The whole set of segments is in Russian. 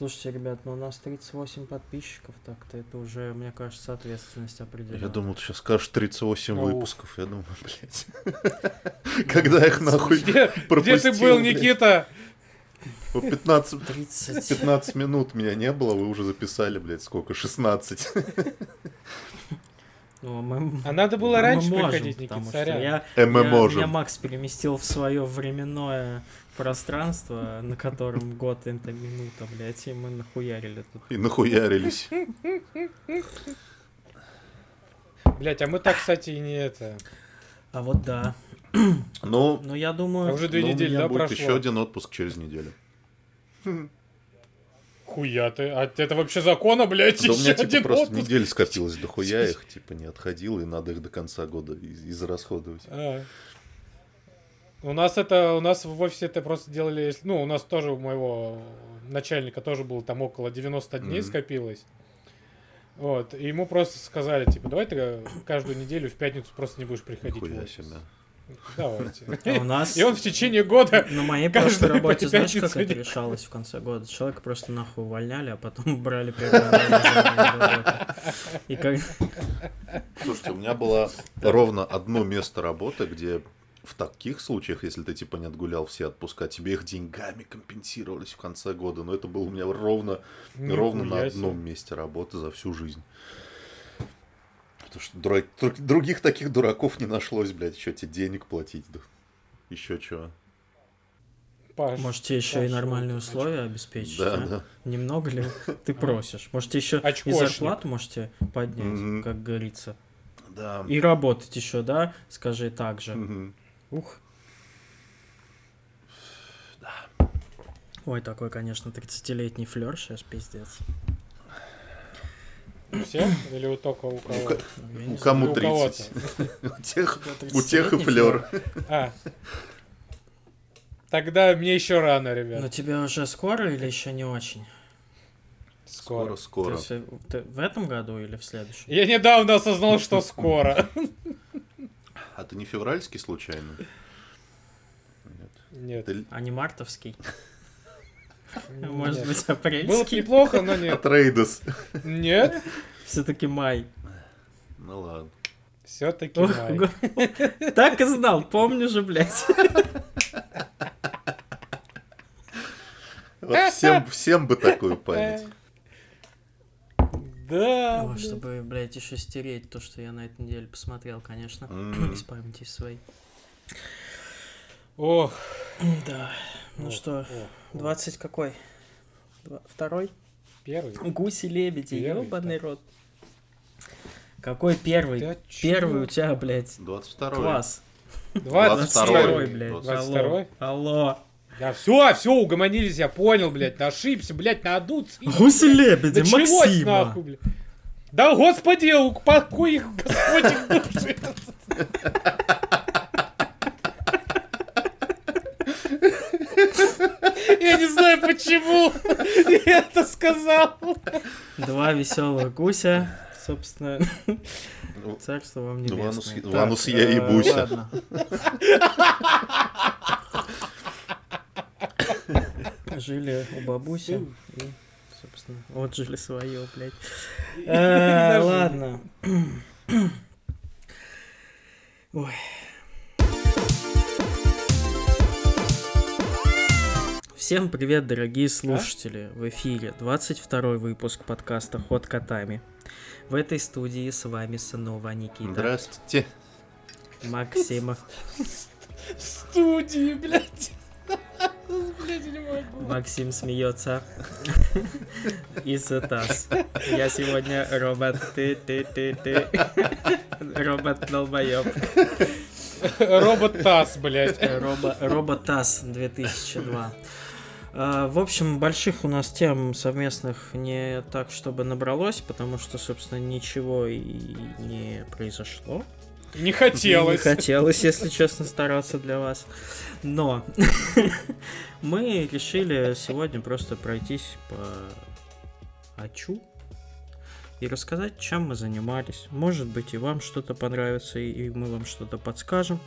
Слушайте, ребят, ну у нас 38 подписчиков, так-то это уже, мне кажется, ответственность определенная. Я думал, ты сейчас скажешь 38 Оу. выпусков. Я думаю, блядь. Когда их нахуй Где, где пропустил, ты был? Никита? По 15, 30. 15 минут меня не было, вы уже записали, блядь, сколько? 16. Ну, а мы- А надо было мы раньше можем, приходить, Никита, сорян. я, Э, мы я- можем. Меня Макс переместил в свое временное пространство, на котором год это минута, блядь, и мы нахуярили тут. И нахуярились. Блять, а мы так, кстати, и не это. А вот да. Ну, Ну, я А думаю, уже две ну, у недели, меня да, будет прошло? еще один отпуск через неделю. Хуя ты. А это вообще закона, блядь, Да у еще меня, типа, один просто отпуск. недель скопилось до хуя, их, типа, не отходил, и надо их до конца года из- израсходовать. А. У нас это, у нас в офисе это просто делали, ну, у нас тоже у моего начальника тоже было там около 90 дней Мгм. скопилось. Вот, и ему просто сказали, типа, давай ты каждую неделю в пятницу просто не будешь приходить в Нихуя офис. себе. Давайте. а у нас... И он в течение года На моей прошлой работе, знаешь, как это решалось в конце года? Человека просто нахуй увольняли, а потом брали. И как... Слушайте, у меня было ровно одно место работы, где в таких случаях, если ты типа не отгулял все отпуска, тебе их деньгами компенсировались в конце года. Но это было у меня ровно, ровно на одном месте работы за всю жизнь. Потому что дура- друг- других таких дураков не нашлось, блядь, еще тебе денег платить. Да. Еще чего. Паш, Можете еще и Паш, нормальные вот, условия обеспечить, Да, а? да. Немного ли ты просишь? Можете еще и зарплату можете поднять, как говорится. Да. И работать еще, да? Скажи так же. Ух. Ой, такой, конечно, 30-летний флер сейчас, пиздец. Все? Или у только у кого? ка- Ну, не У кому у кого-то. 30? У тех, тебя у тех и 30-летний флер. А. Тогда мне еще рано, ребят. Но тебе уже скоро или еще не очень? Скоро, Скоро. Скоро. есть, э, ты в этом году или в следующем? Я недавно осознал, что скоро. А ты не февральский случайно? Нет. Нет. Ты А не мартовский? нет. Может быть, Было бы апрельский? неплохо, но нет. от Рейдос. Нет. Все-таки май. Ну ладно. Все-таки май. Так и знал, помню же, блядь. Вот всем, всем бы такую память. Да. Ой, блядь. чтобы, блядь, еще стереть то, что я на этой неделе посмотрел, конечно. М. Из памяти своей. Ох. Да. Ну ох, что, ох, ох. 20 какой? Два- Второй? Первый. Гуси-лебеди, ебаный да. рот. Какой первый? Да Первый у тебя, блядь, 22 класс. 22 22-й, блядь. 22-й? Алло. Алло. Да все, все, угомонились, я понял, блядь, ошибся, блядь, на одну цифру. Гуси-лебеди, Началось Максима. нахуй, блядь. Да, господи, упокой их, Господь их души. Я не знаю, почему я это сказал. Два веселых гуся. Собственно, Ну, царство вам Ну, Ванус- Ванус я э, ебуся. ладно. Жили у бабуси. И, собственно, вот жили свое, блядь. Э. Ладно. Ой. Всем привет, дорогие слушатели! В эфире 22 выпуск подкаста «Ход котами». В этой студии с вами снова Никита, Здравствуйте. Максим, Студии, блядь. Блядь, не могу. Максим смеется. И Затас. Я сегодня робот. Ты, ты, ты, ты. Робот долбоеб. Робот Тасс, блядь. Робо, Роботас 2002. А, В общем, больших у нас тем совместных не так, чтобы набралось, потому что, собственно, ничего и не произошло. Не хотелось. Не хотелось, если честно, стараться для вас. Но мы решили сегодня просто пройтись по Ачу и рассказать, чем мы занимались. Может быть, и вам что-то понравится, и мы вам что-то подскажем.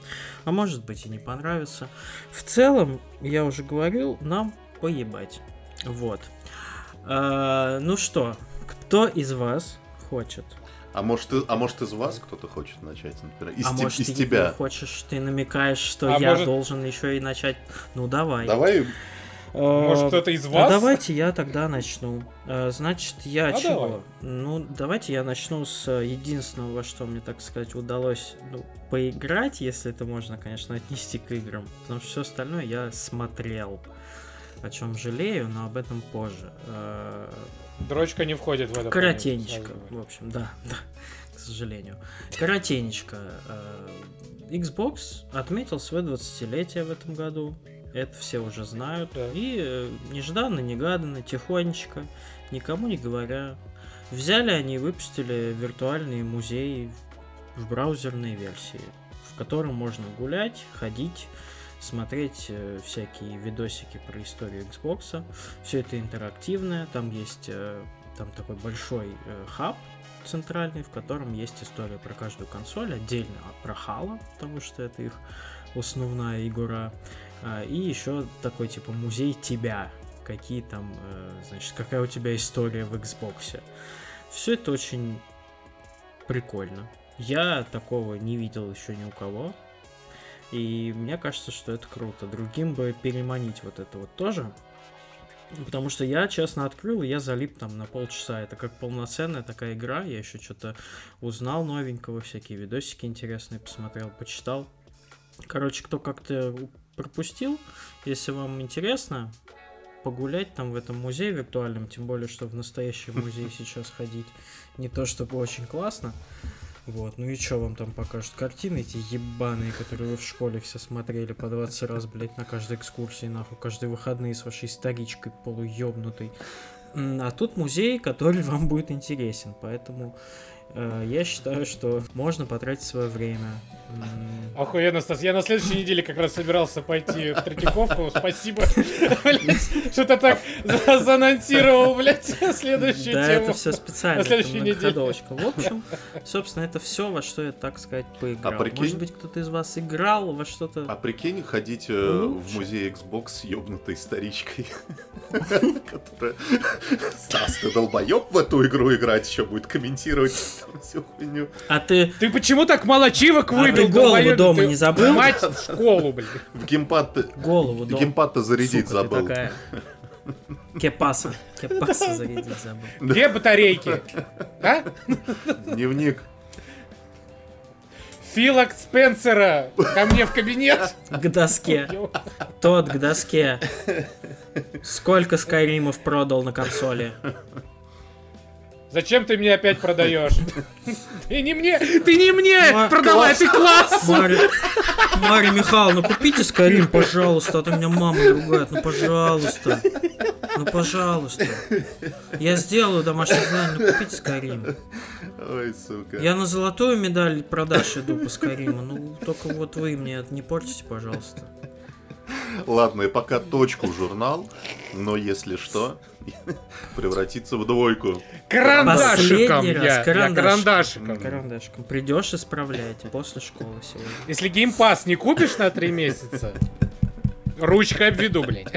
А может быть, и не понравится. В целом, я уже говорил, нам поебать. Вот. А, ну что, кто из вас хочет? А может, ты- а может из вас кто-то хочет начать, например? Из, а те- может, из ты тебя. хочешь, ты намекаешь, что А я может- должен еще и начать. Ну давай. Давай, Может, Э, кто-то из а вас? давайте я тогда начну. Э, Значит, я А чего? давай. Ну, давайте я начну с э, единственного, во что мне, так сказать, удалось ну, поиграть, если это можно, конечно, отнести к играм. Потому что все остальное я смотрел. О чем жалею, но об этом позже. Дрочка не входит в это. Коротенечко. В общем, да, да, к сожалению. Коротенечко. Э, Xbox отметил свое 20-летие в этом году. Это все уже знают. Да. И э, нежданно, негаданно, тихонечко, никому не говоря, взяли они и выпустили виртуальный музей в браузерной версии, в котором можно гулять, ходить, смотреть э, всякие видосики про историю Xbox. Все это интерактивное, там есть э, там такой большой э, хаб центральный, в котором есть история про каждую консоль, отдельно про Halo, потому что это их основная игра. А, И еще такой типа музей тебя, какие там, значит, какая у тебя история в Xbox. Все это очень прикольно. Я такого не видел еще ни у кого. И мне кажется, что это круто. Другим бы переманить вот это вот тоже. Потому что я, честно, открыл, и я залип там на полчаса. Это как полноценная такая игра. Я еще что-то узнал новенького, всякие видосики интересные посмотрел, почитал. Короче, кто как-то пропустил, если вам интересно, погулять там в этом музее виртуальном, тем более, что в настоящий музей сейчас ходить не то чтобы очень классно. Вот, ну и что вам там покажут? Картины эти ебаные, которые вы в школе все смотрели по 20 раз, блять, на каждой экскурсии, нахуй, каждые выходные с вашей старичкой полуебнутой. А тут музей, который вам будет интересен, поэтому я считаю, что можно потратить свое время. Охуенно, Стас. Я на следующей неделе как раз собирался пойти в Третьяковку. Спасибо. Что-то так за- заанонсировал, блядь, следующую Да, тему. это все специально, на это следующей неделе. В общем, собственно, это все, во что я, так сказать, поиграл. А прикинь- Может быть, кто-то из вас играл во что-то... а прикинь, ходить э, Ну, в музей Xbox с ёбнутой старичкой, которая... Стас, ты долбоёб в эту игру играть еще будет комментировать там всю хуйню. А ты Ты почему так мало ачивок А выбил? ты голову долбоёб? дома Ты не забыл? Мать в школу, блин. В геймпад ты- голову дома... геймпад-то зарядить Сука ты забыл. такая. Кепаса. Кепаса зарядить забыл. Где батарейки? А? Дневник. Фила Спенсера ко мне в кабинет. К доске. Тот к доске. Сколько Скайримов продал на консоли? Зачем ты мне опять продаешь? Ты не мне, ты не мне продавай, ты класс. Мария, Мария Михайловна, купите Скайрим, пожалуйста, а то меня мама ругает. Ну, пожалуйста. Ну, пожалуйста. Я сделаю домашнее задание, ну, купите Скайрим. Ой, сука. Я на золотую медаль продаж иду по Скайриму. Ну, только вот вы мне это не портите, пожалуйста. Ладно, и пока точку в журнал, но если что, превратится в двойку. Карандашиком Последний раз, я. Я карандашиком. карандашиком. Карандашиком. Придешь исправлять после школы сегодня. Если геймпас не купишь на три месяца, ручкой обведу, блядь.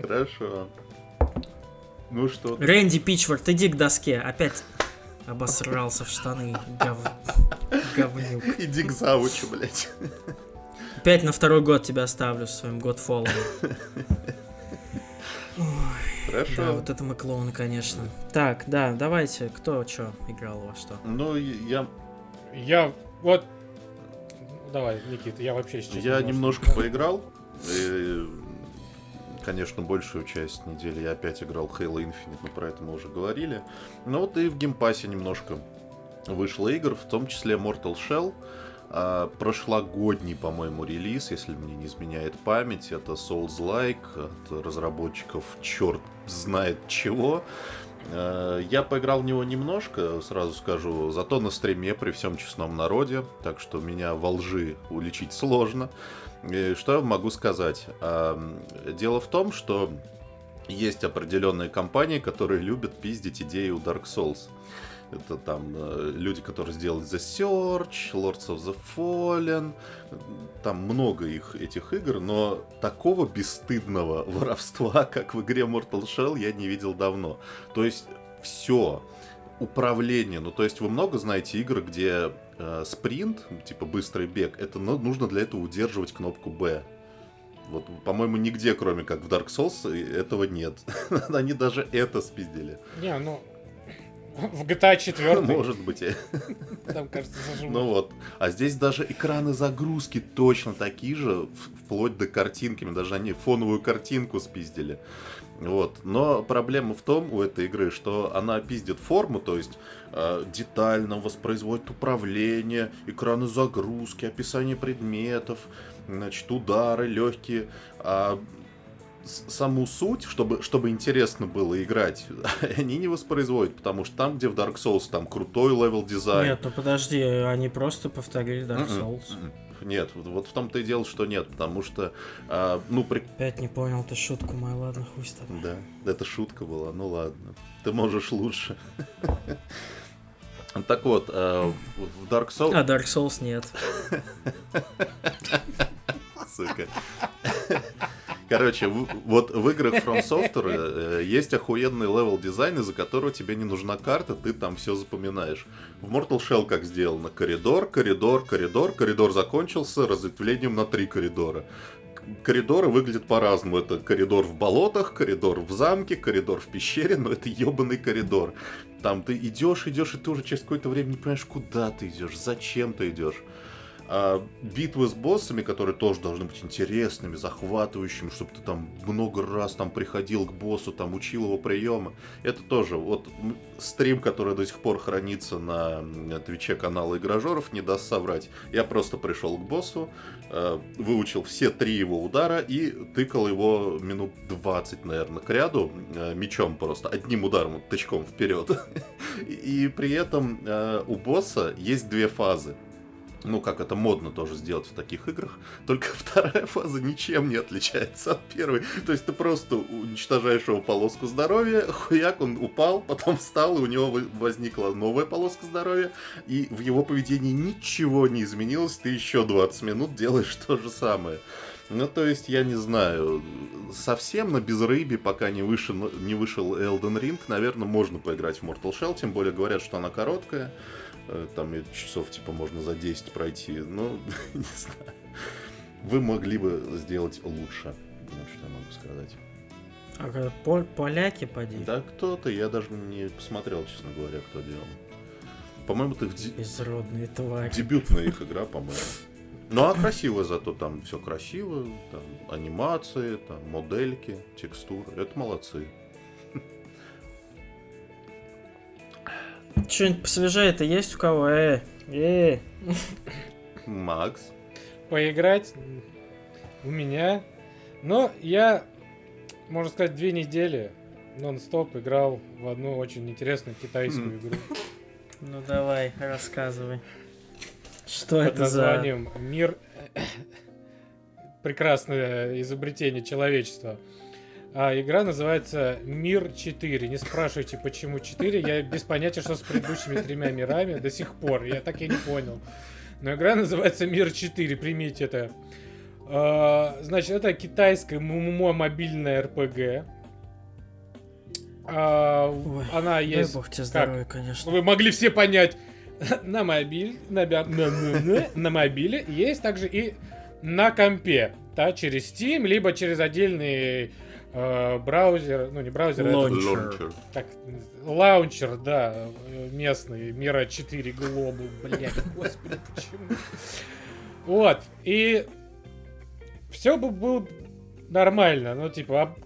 Хорошо. Ну что, Рэнди Пичфорд, иди к доске. Опять обосрался в штаны. Гов... Говнюк. иди к завучу, блядь. Опять на второй год тебя оставлю с своим Godfall. Да, Хорошо. вот это мы клоуны, конечно. Так, да, давайте, кто что играл во что? Ну, я, Я вот... Давай, Никита, я вообще сейчас... я немножко поиграл. И, конечно, большую часть недели я опять играл в Halo Infinite, но про это мы уже говорили. Но вот и в Game Pass е немножко вышло игр, в том числе Mortal Shell. А, прошлогодний, по-моему, релиз, если мне не изменяет память, это Souls-like от разработчиков черт знает чего. Э, Я поиграл в него немножко, сразу скажу, зато на стриме при всем честном народе, так что меня во лжи уличить сложно. И что я могу сказать? Ам, Дело в том, что есть определенные компании, которые любят пиздить идеи у Dark Souls. Это там э, люди, которые сделали The Search, Lords of the Fallen. Там много их, этих игр, но такого бесстыдного воровства, как в игре Mortal Shell, я не видел давно. То есть все управление. Ну, то есть вы много знаете игр, где э, спринт, типа быстрый бег, это ну, нужно для этого удерживать кнопку B. Вот, по-моему, нигде, кроме как в Dark Souls, этого нет. Они даже это спиздили. Не, ну, в GTA 4. Может быть. Там, кажется, зажимают. Ну вот. А здесь даже экраны загрузки точно такие же, вплоть до картинки. Даже они фоновую картинку спиздили. Вот. Но проблема в том у этой игры, что она пиздит форму, то есть э, детально воспроизводит управление, экраны загрузки, описание предметов, значит, удары легкие. А саму суть, чтобы, чтобы интересно было играть, они не воспроизводят, потому что там, где в Dark Souls, там крутой level design. Нет, ну подожди, они просто повторили Dark Souls. Нет, вот, вот в том-то и дело, что нет, потому что, а, ну, при... Опять не понял ты шутку мою, ладно, хуй с тобой. Да, это шутка была, ну ладно, ты можешь лучше. Так вот, а, в Dark Souls... А Dark Souls нет. Сука. Короче, вот в играх From Software э, есть охуенный level design, из-за которого тебе не нужна карта, ты там все запоминаешь. В Mortal Shell как сделано? Коридор, коридор, коридор, коридор закончился разветвлением на три коридора. Коридоры выглядят по-разному. Это коридор в болотах, коридор в замке, коридор в пещере, но это ебаный коридор. Там ты идешь, идешь, и ты уже через какое-то время не понимаешь, куда ты идешь, зачем ты идешь. А битвы с боссами, которые тоже должны быть интересными, захватывающими, чтобы ты там много раз там приходил к боссу, там учил его приемы. Это тоже вот стрим, который до сих пор хранится на твиче канала Игражоров, не даст соврать. Я просто пришел к боссу, э, выучил все три его удара и тыкал его минут 20, наверное, к ряду, э, мечом просто, одним ударом, тычком вперед. И при этом э, у босса есть две фазы ну, как это модно тоже сделать в таких играх, только вторая фаза ничем не отличается от первой. То есть ты просто уничтожаешь его полоску здоровья, хуяк, он упал, потом встал, и у него возникла новая полоска здоровья, и в его поведении ничего не изменилось, ты еще 20 минут делаешь то же самое. Ну, то есть, я не знаю, совсем на безрыбе, пока не вышел, не вышел Elden Ring, наверное, можно поиграть в Mortal Shell, тем более говорят, что она короткая. Э, там часов типа можно за 10 пройти. Ну, не знаю. Вы могли бы сделать лучше. Что я могу сказать. А пол поляки поди? Да кто-то, я даже не посмотрел, честно говоря, кто делал. По-моему, это их де... Безродные твари. дебютная их игра, по-моему. Ну а красиво зато там все красиво, там анимации, там модельки, текстуры. Это молодцы. Что-нибудь посвежее-то есть у кого? Э, э. Макс. Поиграть у меня. Но я, можно сказать, две недели нон-стоп играл в одну очень интересную китайскую хм. игру. Ну давай, рассказывай. Что Под это названием за... Мир прекрасное изобретение человечества. А, игра называется Мир 4. Не спрашивайте, почему 4. Я без понятия, что с предыдущими тремя мирами до сих пор. Я так и не понял. Но игра называется Мир 4. Примите это. А, значит, это китайская ММО мобильная РПГ. А, Ой, она есть. бог тебе здоровья, конечно. Вы могли все понять. на мобиль, на, на, на, на мобиле есть также и на компе, да, через Steam, либо через отдельный браузер, ну не браузер, лаунчер. Это, так, лаунчер, да, местный, Мира 4 Глобу, блядь, господи, почему? Вот, и все бы было нормально, ну типа,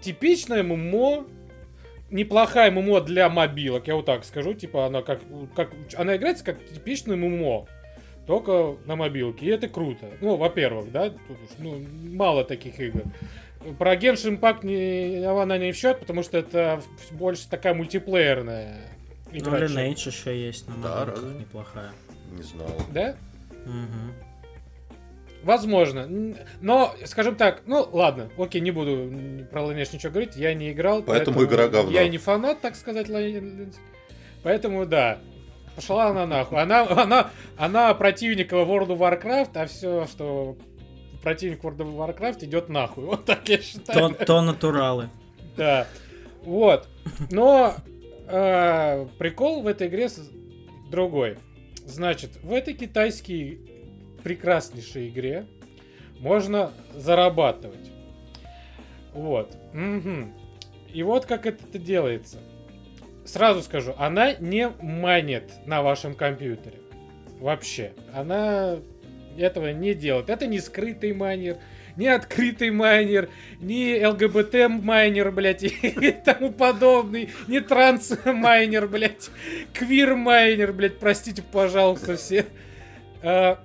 типичное ММО, неплохая ММО для мобилок, я вот так скажу, типа она как, как она играется как типичный ММО, только на мобилке, и это круто. Ну, во-первых, да, ну, мало таких игр. Про Genshin Impact не, она не в счет, потому что это больше такая мультиплеерная игра. Ну, Lineage еще есть на да, разве? неплохая. Не знал. Да? Угу. Возможно. Но, скажем так, ну ладно, окей, не буду про Lineage ничего говорить, я не играл. Поэтому, поэтому игра говно. Я не фанат, так сказать, Поэтому да. Пошла она нахуй. Она, она, она противник World of Warcraft, а все, что противник World of Warcraft идет нахуй. Вот так я считаю. То, то натуралы. Да. Вот. Но э, прикол в этой игре другой. Значит, в этой китайской прекраснейшей игре можно зарабатывать. Вот. Угу. И вот как это делается. Сразу скажу, она не манит на вашем компьютере. Вообще. Она этого не делает. Это не скрытый майнер, не открытый майнер, не ЛГБТ майнер, блядь, и тому подобный, не транс майнер, блядь, квир майнер, блядь, простите, пожалуйста, все. А,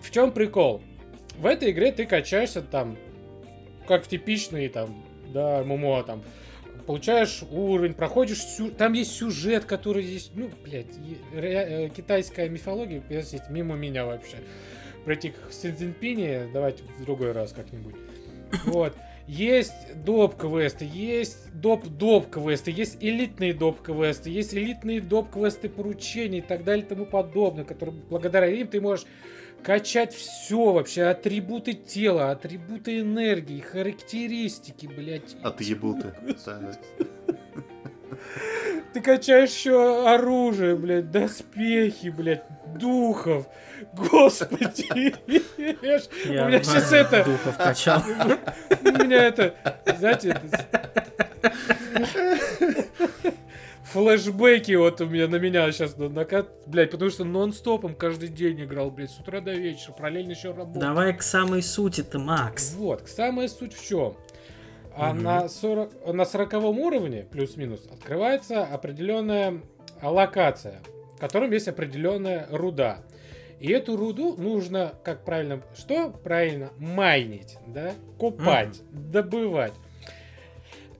в чем прикол? В этой игре ты качаешься там, как в типичный там, да, ММО там, получаешь уровень, проходишь сю... Там есть сюжет, который здесь, ну, блядь, ре... китайская мифология, мимо меня вообще. Про этих Синзинпини давайте в другой раз как-нибудь. Вот. Есть доп-квесты, есть доп-доп-квесты, есть элитные доп-квесты, есть элитные доп-квесты поручений и так далее и тому подобное, которые благодаря им ты можешь качать все вообще, атрибуты тела, атрибуты энергии, характеристики, блядь. Атрибуты. Ты качаешь еще оружие, блядь, доспехи, блядь, духов, Господи! Я у меня сейчас это... Духов качал. У меня это, знаете, флешбеки вот у меня на меня сейчас накат, блядь, потому что нон-стопом каждый день играл, блядь, с утра до вечера, параллельно еще работал. Давай к самой сути-то, Макс. Вот, к самой суть в чем? А угу. на, 40, на 40 уровне, плюс-минус, открывается определенная локация, в котором есть определенная руда. И эту руду нужно, как правильно, что правильно, майнить, да, купать, mm. добывать.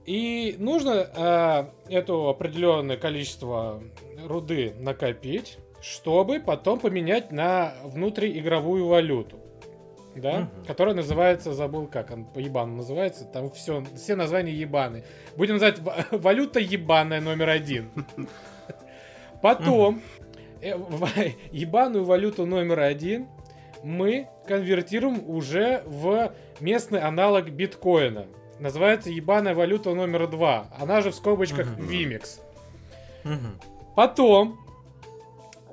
И нужно э, это определенное количество руды накопить, чтобы потом поменять на внутриигровую валюту. Да, угу. которая называется, забыл как он по ебану называется, там все, все названия ебаны. Будем называть валюта ебаная номер один. Потом Э, ебаную валюту номер один мы конвертируем уже в местный аналог биткоина. Называется ебаная валюта номер два. Она же в скобочках Vimex. Потом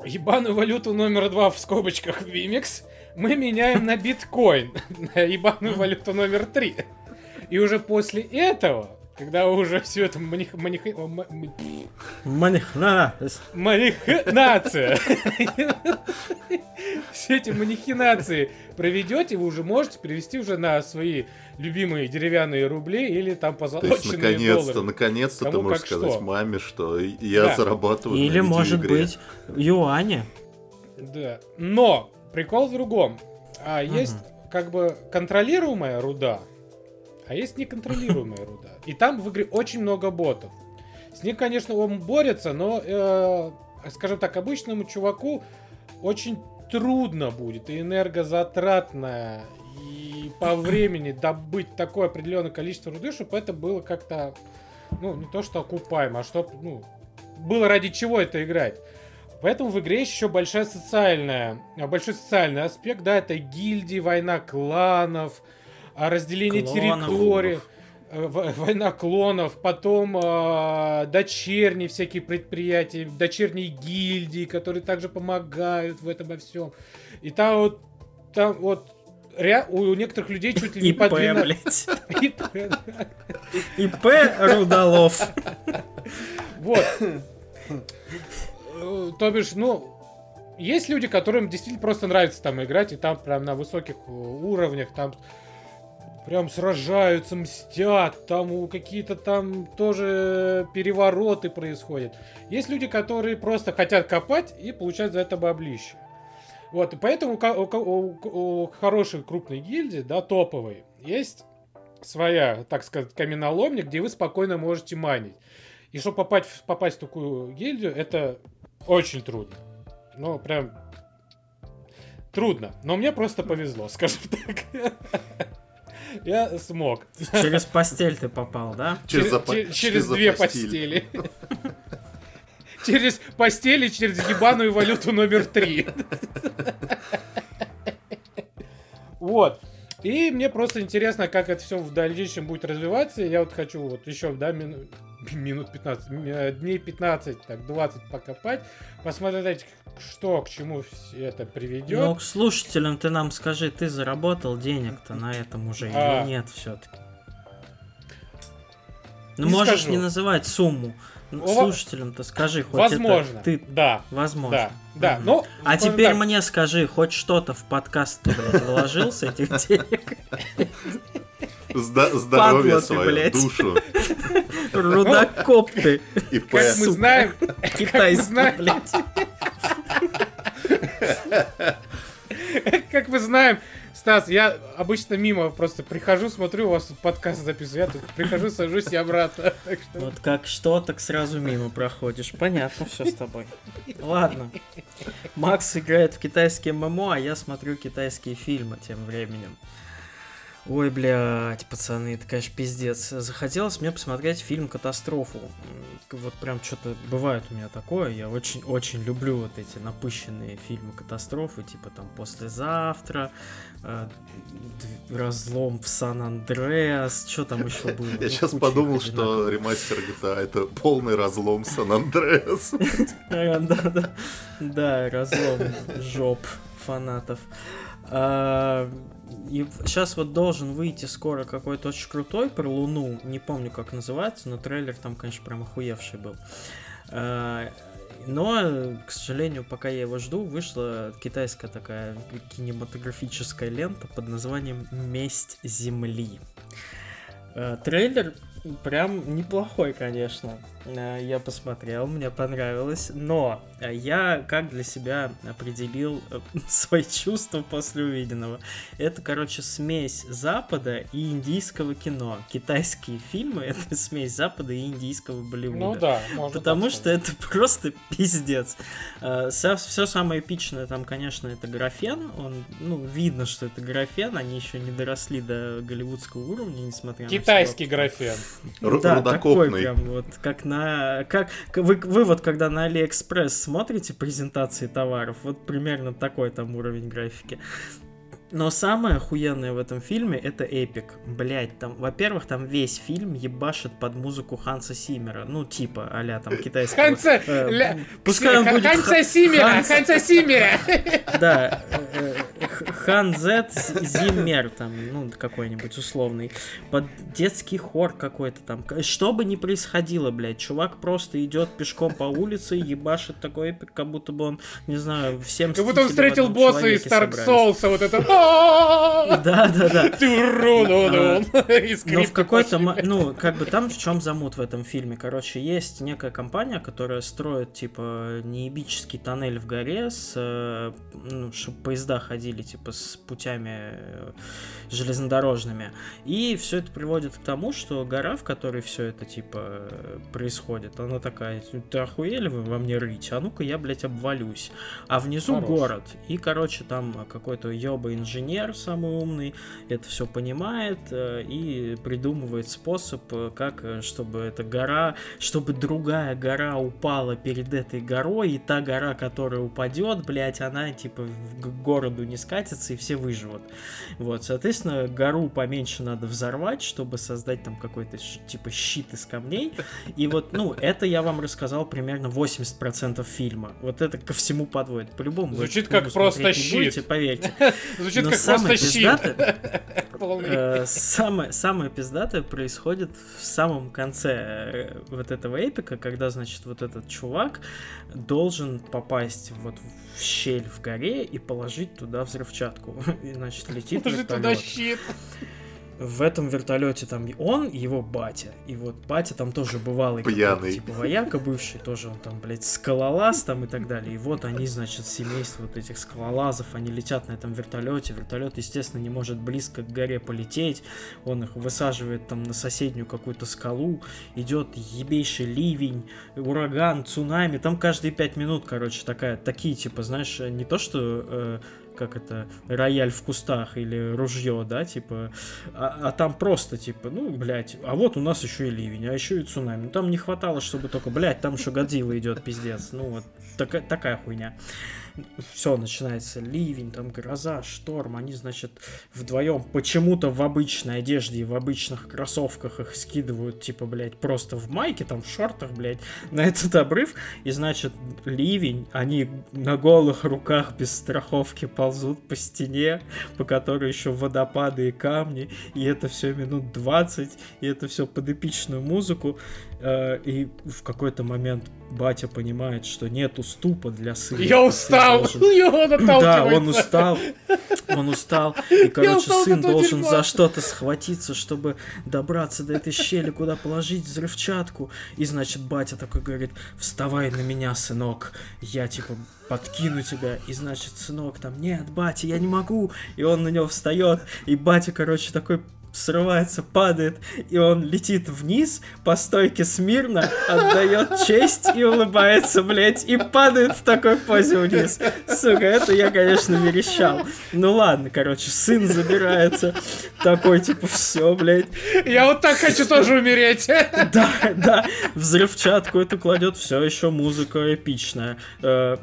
ебаную валюту номер два в скобочках Vimex мы меняем на биткоин. На ебаную валюту номер три. И уже после этого когда уже все это маних... маних... Манихна... Манихнация. Все эти манихинации проведете, вы уже можете перевести уже на свои любимые деревянные рубли или там позолоченные наконец-то, наконец-то ты можешь сказать что. маме, что я да. зарабатываю Или, может игре. быть, юани. Да. Но прикол в другом. А есть как бы контролируемая руда, а есть неконтролируемая руда. И там в игре очень много ботов. С ним, конечно, он борется, но, э, скажем так, обычному чуваку очень трудно будет и энергозатратно, и по времени добыть такое определенное количество руды, чтобы это было как-то, ну, не то что окупаемо, а чтобы, ну, было ради чего это играть. Поэтому в игре еще большая социальная, большой социальный аспект, да, это гильдии, война кланов, разделение клонов. территорий, э, война клонов, потом э, дочерние всякие предприятия, дочерние гильдии, которые также помогают в этом во всем. И там вот, там вот ря... у некоторых людей чуть ли не по 12... ИП, ИП Рудолов. Вот. То бишь, ну, есть люди, которым действительно просто нравится там играть, и там прям на высоких уровнях, там прям сражаются, мстят, там какие-то там тоже перевороты происходят. Есть люди, которые просто хотят копать и получать за это баблище. Вот, и поэтому у, у, у, хорошей крупной гильдии, да, топовой, есть своя, так сказать, каменоломня, где вы спокойно можете манить. И чтобы попасть, попасть в такую гильдию, это очень трудно. Ну, прям трудно. Но мне просто повезло, скажем так. Я смог. Через постель ты попал, да? Через, через, через, через две постели. через постели, через ебаную валюту номер три. Вот. И мне просто интересно, как это все в дальнейшем будет развиваться. Я вот хочу вот еще, да, мину- минут 15, м, э, дней 15, так, 20 покопать, посмотреть, что к чему это приведет. Ну, к слушателям ты нам скажи, ты заработал денег-то на этом уже А. или нет все-таки? Ну, Не можешь скажу. не называть сумму. Слушателям-то скажи, хоть Возможно. это ты... Да. Возможно. Да, да. Ну, А теперь так, мне скажи, хоть что-то в подкаст ты, блядь, вложил с этих денег? Здоровье свое, душу. Рудокоп ты. Как мы знаем, Китайский, знаем. блядь. как мы знаем, Стас, я обычно мимо просто прихожу, смотрю, у вас тут подкаст записываю, я тут прихожу, сажусь и обратно. Вот как что, так сразу мимо проходишь. Понятно все с тобой. Ладно. Макс играет в китайские ММО, а я смотрю китайские фильмы тем временем. Ой, блядь, пацаны, это, конечно, пиздец. Захотелось мне посмотреть фильм «Катастрофу». Вот прям что-то бывает у меня такое. Я очень-очень люблю вот эти напыщенные фильмы «Катастрофы», типа там «Послезавтра», э, «Разлом в Сан-Андреас», что там еще было? Я Ну, сейчас подумал, что ремастер GTA это полный разлом Сан-Андреас. Да, да, да. Да, разлом жоп фанатов. И сейчас вот должен выйти скоро какой-то очень крутой про Луну. Не помню, как называется, но трейлер там, конечно, прям охуевший был. А, но, к сожалению, пока я его жду, вышла китайская такая кинематографическая лента под названием «Месть Земли». Э, Трейлер прям неплохой, конечно. Э, Я посмотрел, мне понравилось. Но э, я как для себя определил э, свои чувства после увиденного. Это, короче, смесь Запада и индийского кино. Китайские фильмы — это смесь Запада и индийского Болливуда. Ну да, Потому что это просто пиздец. Все самое эпичное там, конечно, это графен. Он, ну, видно, что это графен. Они еще не доросли до голливудского уровня, несмотря на всё. Китайский графен. Ру- Да, такой Рудокопный. прям вот, как на... Как, к- вы, вы вот когда на Алиэкспресс смотрите презентации товаров, вот примерно такой там уровень графики. Но самое охуенное в этом фильме это epic. Блять, там, во-первых, там весь фильм ебашит под музыку Ханса Симмера. Ну, типа, а там китайского. Ханса, э, ля- Пускай он будет Ханца Ха- Симмера, Ханс- Ханца Симмера. Да, э, э, Х- Хан Зет Зиммер там, ну, какой-нибудь условный. Под детский хор какой-то там. Что бы ни происходило, блядь, чувак просто идет пешком по улице и ебашит такой эпик, как будто бы он, не знаю, всем Как будто он встретил босса из собрались. Соулса, вот это... Да, да, да. Но в какой-то, ну, как бы там в чем замут в этом фильме? Короче, есть некая компания, которая строит, типа, неебический тоннель в горе, с, э, ну, чтобы поезда ходили, типа, с путями э, железнодорожными. И все это приводит к тому, что гора, в которой все это, типа, происходит, она такая, ты охуели вы во мне рыть? А ну-ка я, блядь, обвалюсь. А внизу Хорош. город. И, короче, там какой-то ёба-инженер самый умный, это все понимает э, и придумывает способ, э, как, э, чтобы эта гора, чтобы другая гора упала перед этой горой, и та гора, которая упадет, блядь, она типа в- к городу не скатится, и все выживут. Вот, соответственно, гору поменьше надо взорвать, чтобы создать там какой-то типа щит из камней. И вот, ну, это я вам рассказал примерно 80% фильма. Вот это ко всему подводит. По-любому. Звучит как просто щит. будете, поверьте. Звучит Но как самое просто пиздатое, э, самое, самое пиздатое происходит в самом конце э, вот этого эпика, когда, значит, вот этот чувак должен попасть вот в щель в горе и положить туда взрывчатку. И, значит, летит Положи туда вертолет. щит. В этом вертолете там он и его батя. И вот батя там тоже бывалый. Пьяный. Типа вояка бывший, тоже он там, блядь, скалолаз там и так далее. И вот они, значит, семейство вот этих скалолазов, они летят на этом вертолете. Вертолет, естественно, не может близко к горе полететь. Он их высаживает там на соседнюю какую-то скалу. Идет ебейший ливень, ураган, цунами. Там каждые пять минут, короче, такая, такие, типа, знаешь, не то, что э, как это, рояль в кустах или ружье, да, типа, а, а там просто, типа, ну, блядь, а вот у нас еще и ливень, а еще и цунами. Ну, там не хватало, чтобы только, блядь, там еще Годзилла идет, пиздец. Ну, вот такая, такая хуйня все, начинается ливень, там гроза, шторм, они, значит, вдвоем почему-то в обычной одежде и в обычных кроссовках их скидывают, типа, блядь, просто в майке, там, в шортах, блядь, на этот обрыв, и, значит, ливень, они на голых руках без страховки ползут по стене, по которой еще водопады и камни, и это все минут 20, и это все под эпичную музыку, и в какой-то момент батя понимает, что нет уступа для сына. Я устал! Должен... Да, он устал. Он устал. И, короче, сын должен за что-то схватиться, чтобы добраться до этой щели, куда положить взрывчатку. И, значит, батя такой говорит, вставай на меня, сынок. Я, типа, подкину тебя. И, значит, сынок там, нет, батя, я не могу. И он на него встает. И батя, короче, такой срывается, падает, и он летит вниз по стойке смирно, отдает честь и улыбается, блядь, и падает в такой позе вниз. Сука, это я, конечно, верещал. Ну ладно, короче, сын забирается, такой, типа, все, блядь. Я вот так хочу тоже умереть. Да, да, взрывчатку эту кладет, все еще музыка эпичная. Э,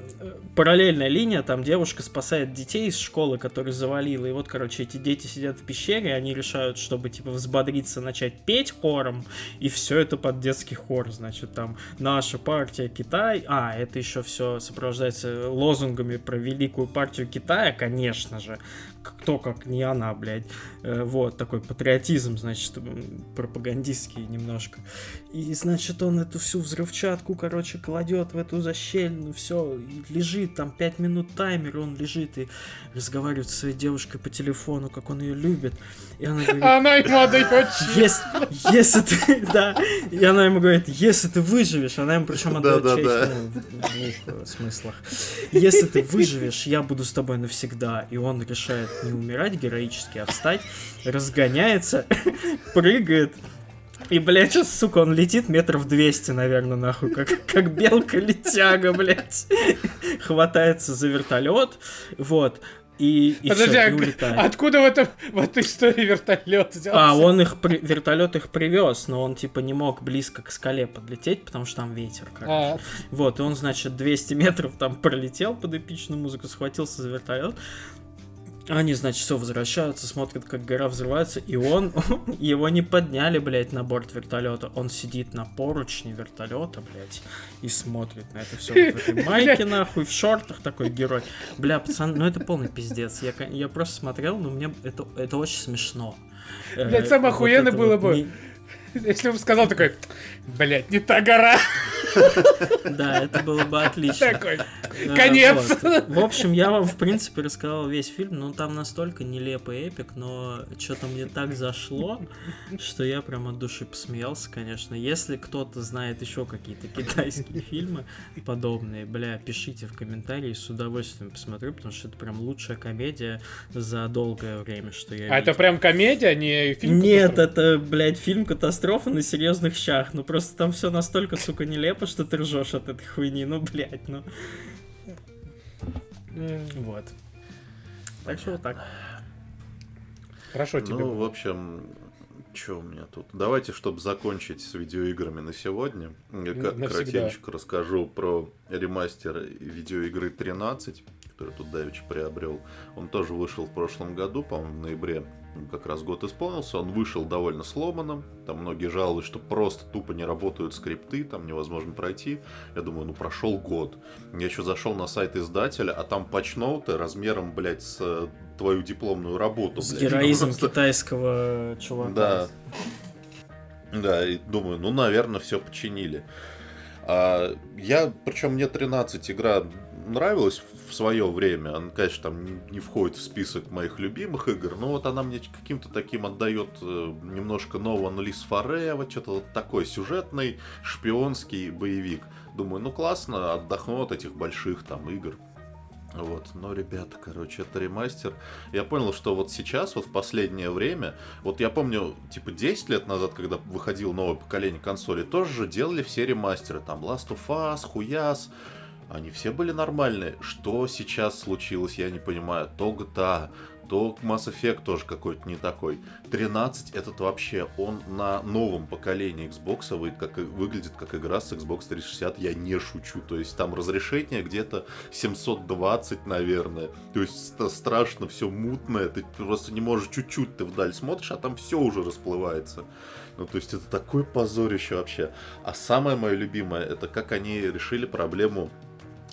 параллельная линия, там девушка спасает детей из школы, которые завалила, и вот, короче, эти дети сидят в пещере, они решают, чтобы, типа, взбодриться, начать петь хором, и все это под детский хор, значит, там, наша партия Китай, а, это еще все сопровождается лозунгами про великую партию Китая, конечно же, кто как не она, блядь. Э, вот, такой патриотизм, значит, пропагандистский немножко. И, значит, он эту всю взрывчатку, короче, кладет в эту защельну, все, лежит, там 5 минут таймер, он лежит и разговаривает со своей девушкой по телефону, как он ее любит. И она говорит... Она ему отдает если, если ты, да, и она ему говорит, если ты выживешь, она ему причем отдает да, честь, ну, в смыслах. Если ты выживешь, я буду с тобой навсегда. И он решает не умирать героически, а встать, разгоняется, прыгает, и, блядь, сейчас, сука, он летит метров 200, наверное, нахуй, как, как белка-летяга, блядь. Хватается за вертолет, вот. И, и Подожди, все, и улетает. откуда в, этом, в этой истории вертолет взялся? А, он их, при, вертолет их привез, но он, типа, не мог близко к скале подлететь, потому что там ветер, короче. А. Вот, и он, значит, 200 метров там пролетел под эпичную музыку, схватился за вертолет, они, значит, все возвращаются, смотрят, как гора взрывается, и он, его не подняли, блядь, на борт вертолета. Он сидит на поручне вертолета, блядь, и смотрит на это все вот в этой майке, нахуй, в шортах такой герой. Бля, пацан, ну это полный пиздец. Я, я просто смотрел, но мне это, это очень смешно. Блядь, самое охуенное вот было бы... Не Если бы сказал такой, блядь, не та гора. Да, это было бы отлично. Такой, конец. Вот. В общем, я вам, в принципе, рассказал весь фильм. Ну, там настолько нелепый эпик, но что-то мне так зашло, что я прям от души посмеялся, конечно. Если кто-то знает еще какие-то китайские фильмы подобные, бля, пишите в комментарии, с удовольствием посмотрю, потому что это прям лучшая комедия за долгое время, что я А видел. это прям комедия, а не фильм? Нет, это, блядь, фильм катастрофа катастрофа на серьезных щах. Ну просто там все настолько, сука, нелепо, что ты ржешь от этой хуйни. Ну, блядь, ну. Вот. Так что вот так. Хорошо тебе. Ну, в общем, что у меня тут? Давайте, чтобы закончить с видеоиграми на сегодня, я коротенько расскажу про ремастер видеоигры 13, который тут Давич приобрел. Он тоже вышел в прошлом году, по-моему, в ноябре как раз год исполнился, он вышел довольно сломанным, там многие жалуются, что просто тупо не работают скрипты, там невозможно пройти. Я думаю, ну прошел год. Я еще зашел на сайт издателя, а там патчноуты размером, блядь, с э, твою дипломную работу. С блядь. героизм просто... китайского чувака. Да. Да, и думаю, ну, наверное, все починили. А, я, причем мне 13 игра нравилась в свое время. Она, конечно, там не входит в список моих любимых игр, но вот она мне каким-то таким отдает э, немножко нового Анлис Форе, вот что-то вот такой сюжетный шпионский боевик. Думаю, ну классно, отдохну от этих больших там игр. Вот, но, ребята, короче, это ремастер. Я понял, что вот сейчас, вот в последнее время, вот я помню, типа 10 лет назад, когда выходило новое поколение консолей, тоже же делали все ремастеры. Там Last of Us, Хуяс, они все были нормальные. Что сейчас случилось, я не понимаю. То GTA, то Mass Effect тоже какой-то не такой. 13 этот вообще, он на новом поколении Xbox выйдет, как, выглядит как игра с Xbox 360, я не шучу. То есть там разрешение где-то 720, наверное. То есть страшно, все мутное, ты просто не можешь чуть-чуть ты вдаль смотришь, а там все уже расплывается. Ну, то есть это такое позорище вообще. А самое мое любимое, это как они решили проблему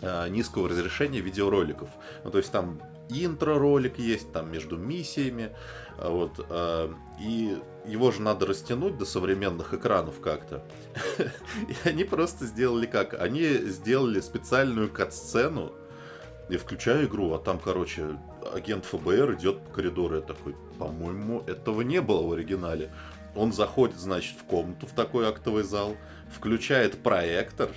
низкого разрешения видеороликов. Ну, то есть там интро-ролик есть, там между миссиями, а вот, э, и его же надо растянуть до современных экранов как-то. И они просто сделали как? Они сделали специальную кат-сцену, и включаю игру, а там, короче, агент ФБР идет по коридору, я такой, по-моему, этого не было в оригинале. Он заходит, значит, в комнату, в такой актовый зал, включает проектор,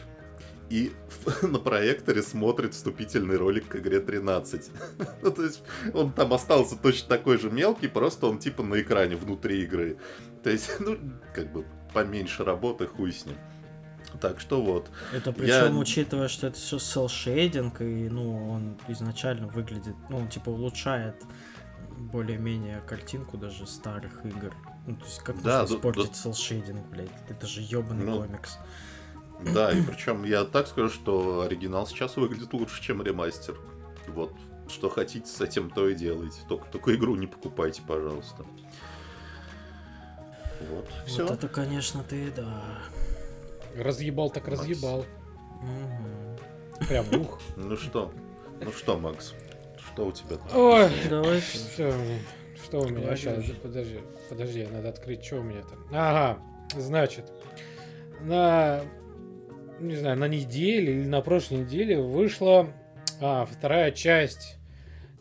и на проекторе смотрит вступительный ролик к игре 13. ну, то есть он там остался точно такой же мелкий, просто он типа на экране внутри игры. То есть, ну, как бы поменьше работы, хуй с ним. Так что вот. Это причем, я... учитывая, что это все селшейдинг, и ну, он изначально выглядит, ну, он типа улучшает более-менее картинку даже старых игр. Ну, то есть как да, можно испортить да... селшейдинг, блядь? Это же ебаный ну, комикс. Да, и причем я так скажу, что оригинал сейчас выглядит лучше, чем ремастер. Вот, что хотите с этим, то и делайте. Только, только игру не покупайте, пожалуйста. Вот, все. Вот это, конечно, ты, да. Разъебал так Макс. разъебал. Угу. Прям ух. Ну что? Ну что, Макс? Что у тебя там? Ой, давай. Что, что у меня? Сейчас, подожди, подожди, надо открыть, что у меня там. Ага, значит, на не знаю, на неделе или на прошлой неделе вышла а, вторая часть,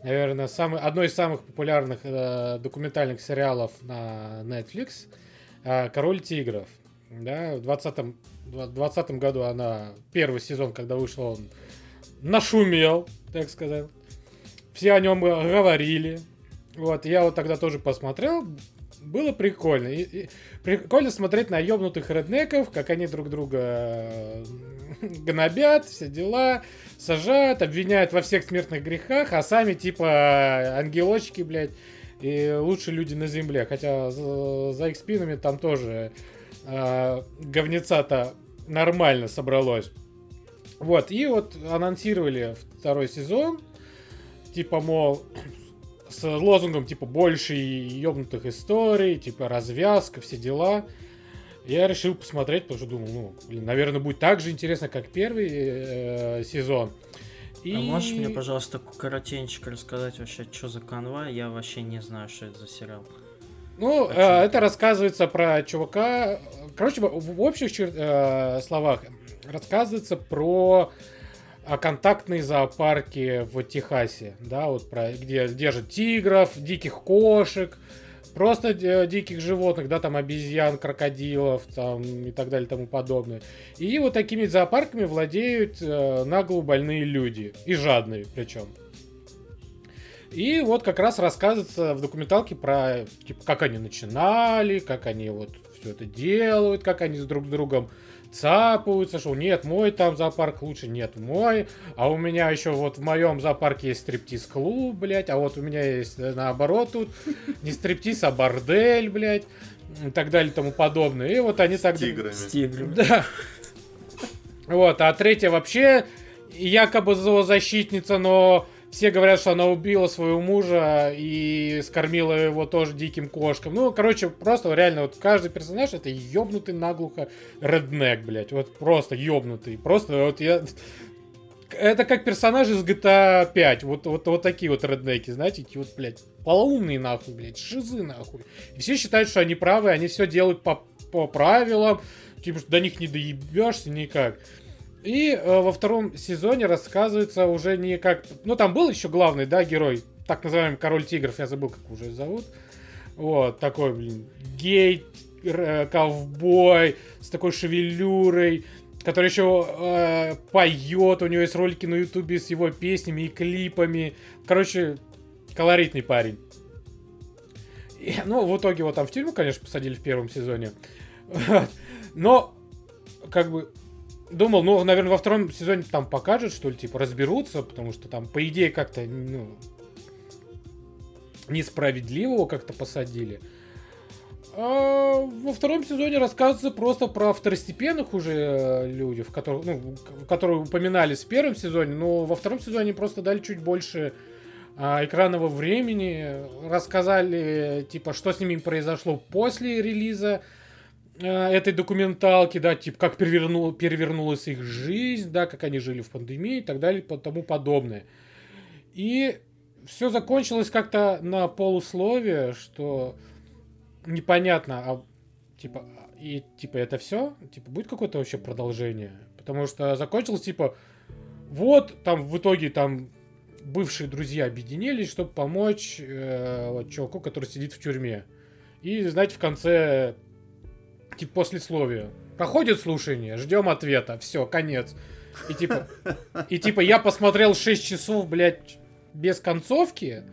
наверное, самый, одной из самых популярных э, документальных сериалов на Netflix э, «Король тигров». Да, в 2020 20 году она, первый сезон, когда вышел, он нашумел, так сказать. Все о нем говорили. Вот, я вот тогда тоже посмотрел, было прикольно. И, и, прикольно смотреть на ёбнутых реднеков, как они друг друга э, гнобят, все дела, сажают, обвиняют во всех смертных грехах, а сами типа ангелочки, блядь, и лучшие люди на земле. Хотя за, за их спинами там тоже э, говнеца-то нормально собралось. Вот, и вот анонсировали второй сезон, типа, мол, с лозунгом типа больше ёбнутых историй, типа развязка, все дела. Я решил посмотреть, потому что думал, ну, блин, наверное, будет так же интересно, как первый э, сезон. И... А можешь мне, пожалуйста, коротенько рассказать вообще, что за канва? Я вообще не знаю, что это за сериал. Ну, э, это рассказывается про чувака. Короче, в, в общих чер... э, словах рассказывается про о контактной зоопарке в Техасе, да, вот про, где держат тигров, диких кошек, просто э, диких животных, да, там обезьян, крокодилов, там и так далее, тому подобное. И вот такими зоопарками владеют э, наглобольные люди, и жадные причем. И вот как раз рассказывается в документалке про, типа, как они начинали, как они вот все это делают, как они с друг с другом цапаются, что нет, мой там зоопарк лучше, нет, мой. А у меня еще вот в моем зоопарке есть стриптиз-клуб, блядь, а вот у меня есть э, наоборот тут не стриптиз, а бордель, блядь, и так далее и тому подобное. И вот они так... Тиграми. С тиграми. Да. Вот, а третья вообще якобы зоозащитница, но все говорят, что она убила своего мужа и скормила его тоже диким кошкам. Ну, короче, просто реально вот каждый персонаж это ёбнутый наглухо реднек, блядь. Вот просто ёбнутый. Просто вот я... Это как персонаж из GTA 5. Вот, вот, вот такие вот реднеки, знаете, эти вот, блядь, полоумные нахуй, блядь, шизы нахуй. И все считают, что они правы, они все делают по, по правилам, типа, что до них не доебешься никак. И э, во втором сезоне рассказывается уже не как... Ну, там был еще главный, да, герой, так называемый король тигров, я забыл, как уже зовут. Вот, такой, блин, гей, э, ковбой, с такой шевелюрой, который еще э, поет, у него есть ролики на ютубе с его песнями и клипами. Короче, колоритный парень. И, ну, в итоге его там в тюрьму, конечно, посадили в первом сезоне. Но, как бы, думал, ну, наверное, во втором сезоне там покажут, что ли, типа, разберутся, потому что там, по идее, как-то, ну, несправедливо как-то посадили. А во втором сезоне рассказывается просто про второстепенных уже э, людей, в которых, ну, которые упоминались в первом сезоне, но во втором сезоне просто дали чуть больше а, экранного времени, рассказали, типа, что с ними произошло после релиза этой документалки, да, типа, как перевернул, перевернулась их жизнь, да, как они жили в пандемии и так далее, и тому подобное. И все закончилось как-то на полусловие, что непонятно, а типа, и типа это все? Типа, будет какое-то вообще продолжение? Потому что закончилось, типа, вот, там в итоге там бывшие друзья объединились, чтобы помочь э, вот, чуваку, который сидит в тюрьме. И, знаете, в конце, типа, послесловия. Проходит слушание, ждем ответа, все, конец. И типа, и типа я посмотрел 6 часов, блядь, без концовки,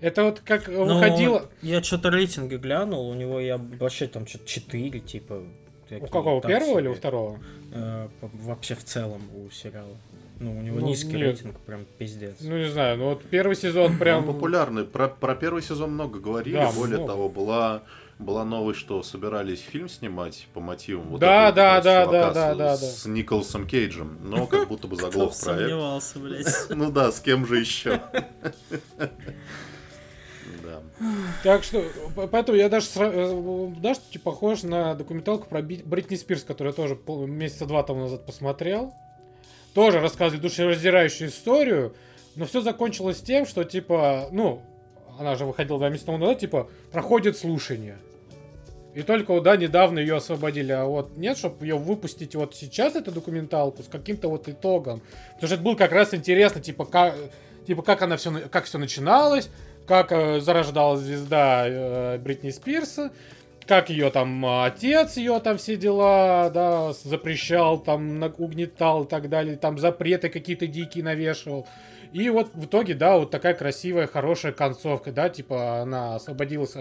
это вот как Но выходило... Я что-то рейтинги глянул, у него я вообще там что-то 4, типа... У какого, первого себе. или у второго? Э, вообще в целом у сериала. Ну, у него ну, низкий нет. рейтинг, прям пиздец. Ну, не знаю, ну вот первый сезон прям... Он популярный, про, про первый сезон много говорили, да, более много. того, была была новость, что собирались фильм снимать по мотивам вот да, да, да, да, да, да, с да. Николасом Кейджем, но как будто бы заглох проект. сомневался, блядь. Ну да, с кем же еще? Так что, поэтому я даже, э, даже типа, похож на документалку про Бритни Спирс, которую я тоже месяца два тому назад посмотрел. Тоже рассказывает душераздирающую историю, но все закончилось тем, что, типа, ну, она же выходила два месяца тому назад, типа, проходит слушание. И только, да, недавно ее освободили. А вот нет, чтобы ее выпустить вот сейчас, эту документалку, с каким-то вот итогом. Потому что это было как раз интересно, типа, как, типа, как она все, как все начиналось, как э, зарождалась звезда э, Бритни Спирса, как ее там отец ее там все дела, да, запрещал, там угнетал и так далее, там запреты какие-то дикие навешивал. И вот в итоге, да, вот такая красивая, хорошая концовка, да, типа она освободилась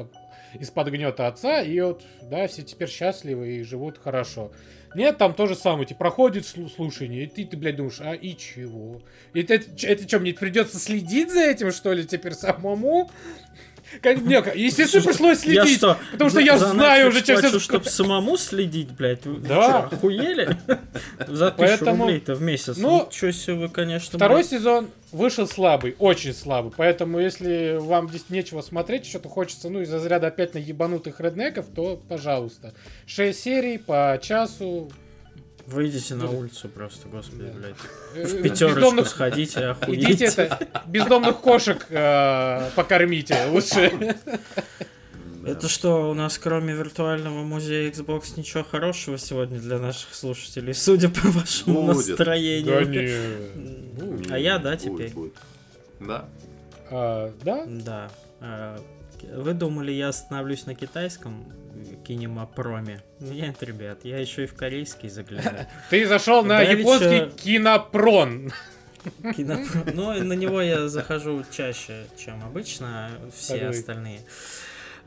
из-под гнета отца, и вот, да, все теперь счастливы и живут хорошо. Нет, там то же самое, типа, проходит слушание, и ты, ты, блядь, думаешь, а и чего? Это, это, это что, мне придется следить за этим, что ли, теперь самому? Не, естественно, пришлось следить. Я что, потому что я знаю уже, чем все... чтобы самому следить, блядь. Да. Что, охуели? За тысячу рублей-то в месяц. Ну, Ничего себе вы, конечно. Второй сезон вышел слабый, очень слабый. Поэтому, если вам здесь нечего смотреть, что-то хочется, ну, из за заряда опять на ебанутых реднеков, то, пожалуйста. Шесть серий по часу, Выйдите на улицу просто, господи, блядь. Э, в пятерочку бездомных... сходите, охуеть. Идите это, бездомных кошек э, покормите лучше. Это что, у нас кроме виртуального музея Xbox ничего хорошего сегодня для наших слушателей, судя по вашему будет. настроению. Да не. А я, да, теперь? Будет, будет. Да. А, да? Да. А, вы думали, я остановлюсь на китайском? Кинемапроме. Нет, ребят, я еще и в корейский заглянул. Ты зашел на японский кинопрон. Кинопрон. Ну, на него я захожу чаще, чем обычно, все остальные.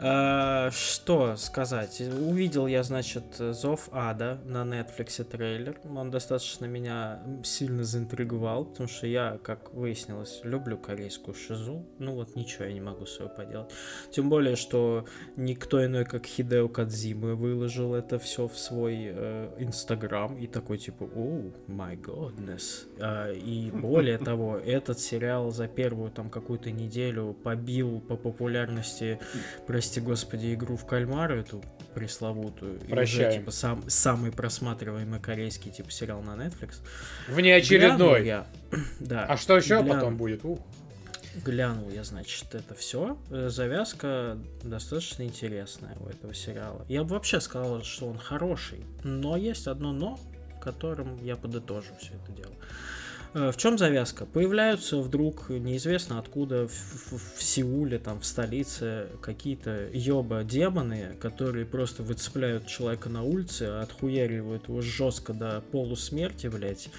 А, что сказать? Увидел я, значит, Зов Ада на Netflix трейлер. Он достаточно меня сильно заинтриговал, потому что я, как выяснилось, люблю корейскую шизу. Ну вот ничего я не могу с собой поделать. Тем более, что никто иной, как Хидео Кадзима выложил это все в свой э, Инстаграм э, и такой типа, о, my godness. И более того, этот сериал за первую там какую-то неделю побил по популярности, простите, прости господи, игру в кальмара, эту пресловутую. Прощаем. Уже, типа, сам, самый просматриваемый корейский типа сериал на Netflix. Внеочередной. я. да. А что еще Гляну... потом будет? Ух. Глянул я, значит, это все. Э, завязка достаточно интересная у этого сериала. Я бы вообще сказал, что он хороший. Но есть одно но, которым я подытожу все это дело. Э, в чем завязка? Появляются вдруг неизвестно откуда в, в, в Сеуле, там в столице какие-то ёба демоны, которые просто выцепляют человека на улице, отхуяривают его жестко до полусмерти, блять,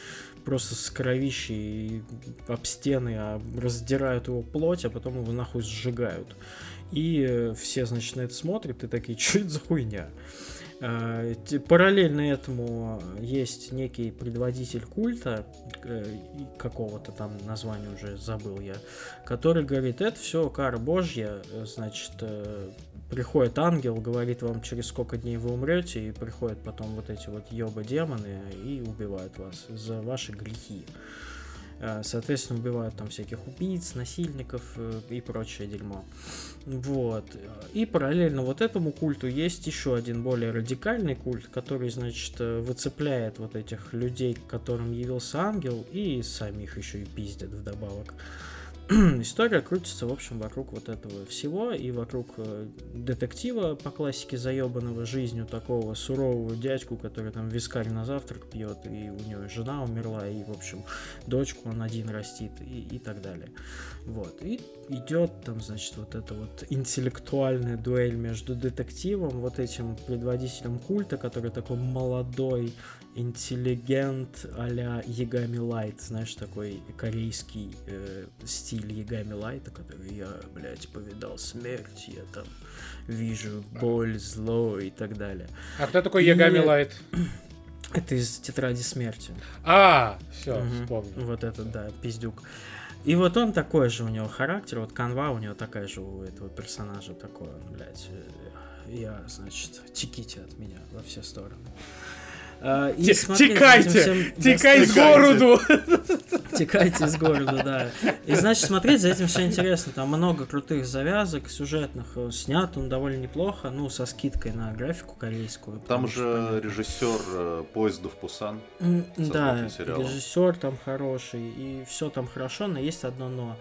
просто с кровищей об стены, а раздирают его плоть, а потом его нахуй сжигают. И все, значит, на это смотрят и такие, что это за хуйня? Э, параллельно этому есть некий предводитель культа, э, какого-то там названия уже забыл я, который говорит, это все кара божья, значит, э, приходит ангел, говорит вам, через сколько дней вы умрете, и приходят потом вот эти вот ёба-демоны и убивают вас за ваши грехи. Соответственно, убивают там всяких убийц, насильников э, и прочее дерьмо. Вот. И параллельно вот этому культу есть еще один более радикальный культ, который, значит, э, выцепляет вот этих людей, к которым явился ангел, и сами их еще и пиздят вдобавок. история крутится, в общем, вокруг вот этого всего и вокруг э, детектива по классике заебанного жизнью такого сурового дядьку, который там вискарь на завтрак пьет, и у него жена умерла, и, в общем, дочку он один растит, и, и так далее. Вот. И идет там, значит, вот эта вот интеллектуальная дуэль между детективом, вот этим предводителем культа, который такой молодой, интеллигент а-ля Ягами Лайт, знаешь, такой корейский э, стиль Ягами Лайта, который я, блядь, повидал смерть, я там вижу боль, зло и так далее. А кто такой Ягами Лайт? Это из тетради смерти. А, все, угу. вспомнил. Вот этот, да, пиздюк. И вот он такой же у него характер, вот канва у него такая же у этого персонажа такой, блядь, э, я, значит, теките от меня во все стороны. Uh, и Текайте! Текай с городу! Текайте с города, да. И значит, смотреть за этим все интересно. Там много крутых завязок, сюжетных. Снят он довольно неплохо, ну, со скидкой на графику корейскую. Там же режиссер э, поезда в Пусан. Да, режиссер там хороший, и все там хорошо, но есть одно но.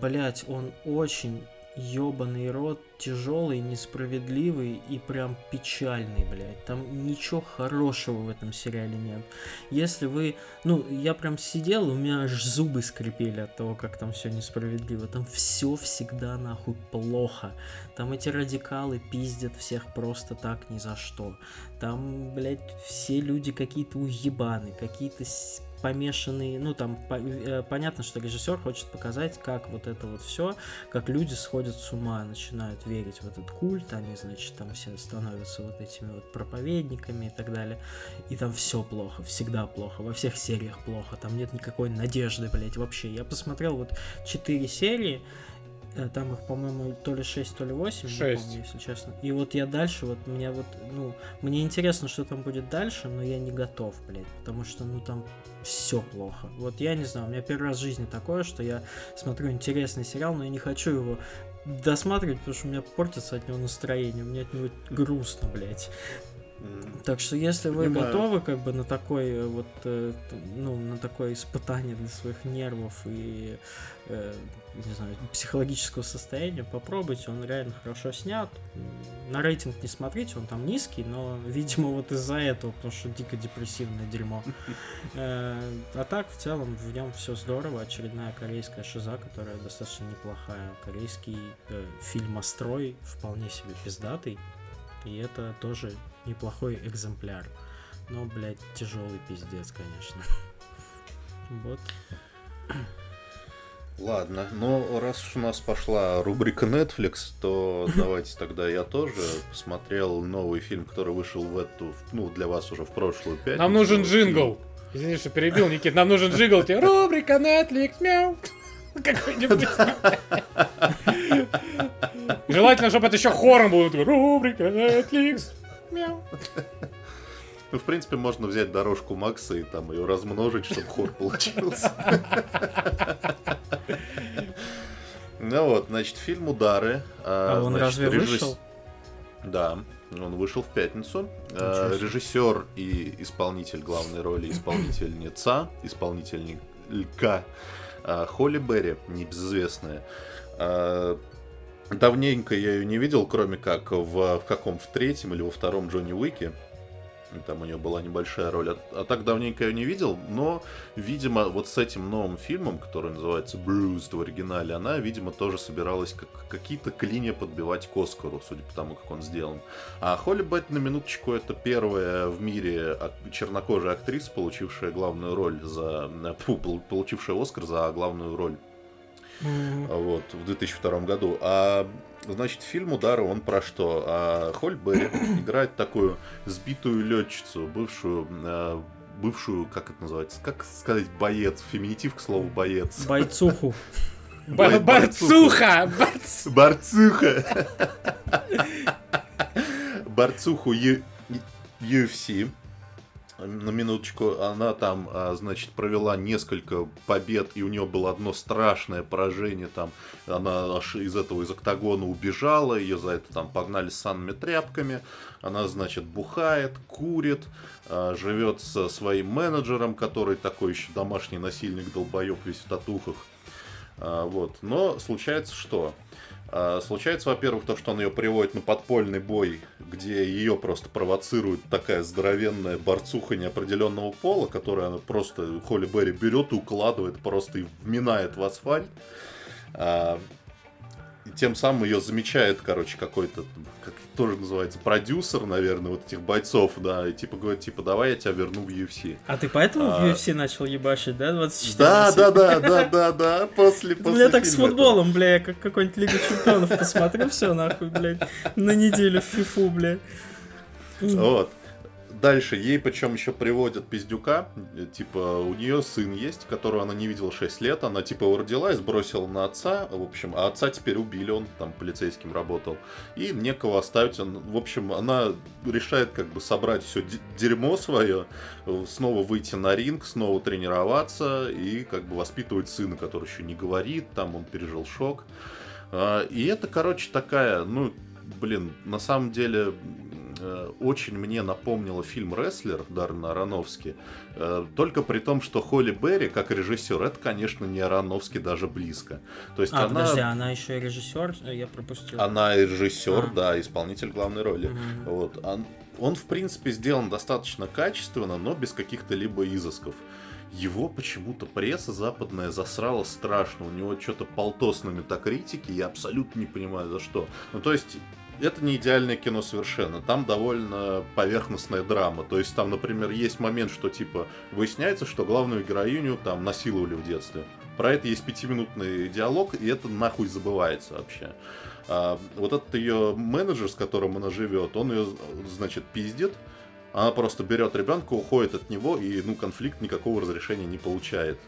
Блять, он очень ебаный рот, тяжелый, несправедливый и прям печальный, блядь. Там ничего хорошего в этом сериале нет. Если вы... Ну, я прям сидел, у меня аж зубы скрипели от того, как там все несправедливо. Там все всегда нахуй плохо. Там эти радикалы пиздят всех просто так ни за что. Там, блядь, все люди какие-то уебаны, какие-то помешанные, ну там по, э, понятно, что режиссер хочет показать, как вот это вот все, как люди сходят с ума, начинают верить в этот культ, они, значит, там все становятся вот этими вот проповедниками и так далее, и там все плохо, всегда плохо, во всех сериях плохо, там нет никакой надежды, блять, вообще. Я посмотрел вот 4 серии, там их, по-моему, то ли 6, то ли 8, 6. не помню, если честно. И вот я дальше, вот мне вот, ну, мне интересно, что там будет дальше, но я не готов, блядь, потому что, ну, там все плохо. Вот я не знаю, у меня первый раз в жизни такое, что я смотрю интересный сериал, но я не хочу его досматривать, потому что у меня портится от него настроение, у меня от него грустно, блядь. Так что если вы Понимаю. готовы как бы на такой э, вот э, ну на такое испытание для своих нервов и э, не знаю психологического состояния, попробуйте, он реально хорошо снят. На рейтинг не смотрите, он там низкий, но видимо вот из-за этого, потому что дико депрессивное дерьмо. А так в целом в нем все здорово, очередная корейская шиза, которая достаточно неплохая, корейский фильмострой вполне себе пиздатый. И это тоже неплохой экземпляр. Но, блядь, тяжелый пиздец, конечно. Вот. Ладно, ну раз уж у нас пошла рубрика Netflix, то давайте тогда я тоже посмотрел новый фильм, который вышел в эту, ну, для вас уже в прошлую пятницу. Нам нужен джингл. Извини, что перебил, Никит, нам нужен джингл. Тебе рубрика Netflix, мяу. Какой-нибудь. Желательно, чтобы это еще хором было. Рубрика Netflix. Мяу. Ну, в принципе, можно взять дорожку Макса и там ее размножить, чтобы хор получился. Ну вот, значит, фильм «Удары». А, а он разве вышел? Да, он вышел в пятницу. А, режиссер и исполнитель главной роли, исполнительница, исполнительника а, Холли Берри, небезызвестная. Давненько я ее не видел, кроме как в, в каком, в третьем или во втором Джонни Уике. Там у нее была небольшая роль. А, а так давненько ее не видел, но, видимо, вот с этим новым фильмом, который называется Bruised в оригинале, она, видимо, тоже собиралась как, какие-то клинья подбивать к Оскару, судя по тому, как он сделан. А Холли Бет, на минуточку, это первая в мире чернокожая актриса, получившая главную роль за... получившая Оскар за главную роль Мгм. вот, в 2002 году. А, значит, фильм «Удары» он про что? А Холь Берри играет такую сбитую летчицу, бывшую, э, бывшую, как это называется, как сказать, боец, феминитив к слову боец. Бойцуху. Борцуха! борц- Борцуха. Борцуху UFC. На минуточку, она там, а, значит, провела несколько побед, и у нее было одно страшное поражение там. Она аж из этого, из октагона убежала, ее за это там погнали с санными тряпками. Она, значит, бухает, курит, а, живет со своим менеджером, который такой еще домашний насильник, долбоеб весь в татухах. А, Вот. Но случается что? А, Случается, во-первых, то, что он ее приводит на подпольный бой, где ее просто провоцирует такая здоровенная борцуха неопределенного пола, которая она просто Холли Берри берет и укладывает просто и вминает в асфальт. А, и тем самым ее замечает, короче, какой-то, как тоже называется, продюсер, наверное, вот этих бойцов, да, и типа говорит, типа, давай я тебя верну в UFC. А ты поэтому в А. UFC начал ебашить, да, 24 Да, на 7? да, да, да, да, да, после, после меня так с этого. футболом, бля, я как какой-нибудь Лигу Чемпионов посмотрю, все нахуй, блядь, на неделю в фифу, бля. Вот. Дальше ей причем еще приводят пиздюка, э, типа у нее сын есть, которого она не видела 6 лет, она типа его родила и сбросила на отца, в общем, а отца теперь убили, он там полицейским работал, и некого оставить, он, в общем, она решает как бы собрать все дерьмо свое, э, снова выйти на ринг, снова тренироваться и как бы воспитывать сына, который еще не говорит, там он пережил шок. А, И это, короче, такая, ну, блин, на самом деле очень мне напомнило фильм «Рестлер» Даррена Аронофски. Э, Только при том, что Холли Берри, как режиссер, это, конечно, не Аронофски даже близко. То есть А, она, подожди, она еще и режиссер, я пропустил. она и режиссер, А. да, исполнитель главной роли. Мгм. Вот. Он, он, в принципе, сделан достаточно качественно, но без каких-то либо изысков. Его почему-то пресса западная засрала страшно. У него что-то полтос на метакритике, я абсолютно не понимаю за что. Ну, то есть, это не идеальное кино совершенно. Там довольно поверхностная драма. То есть, там, например, есть момент, что, типа, выясняется, что главную героиню там насиловали в детстве. Про это есть пятиминутный диалог, и это нахуй забывается вообще. А, вот этот ее менеджер, с которым она живет, он ее, значит, пиздит. Она просто берет ребенка, уходит от него, и ну конфликт никакого разрешения не получает.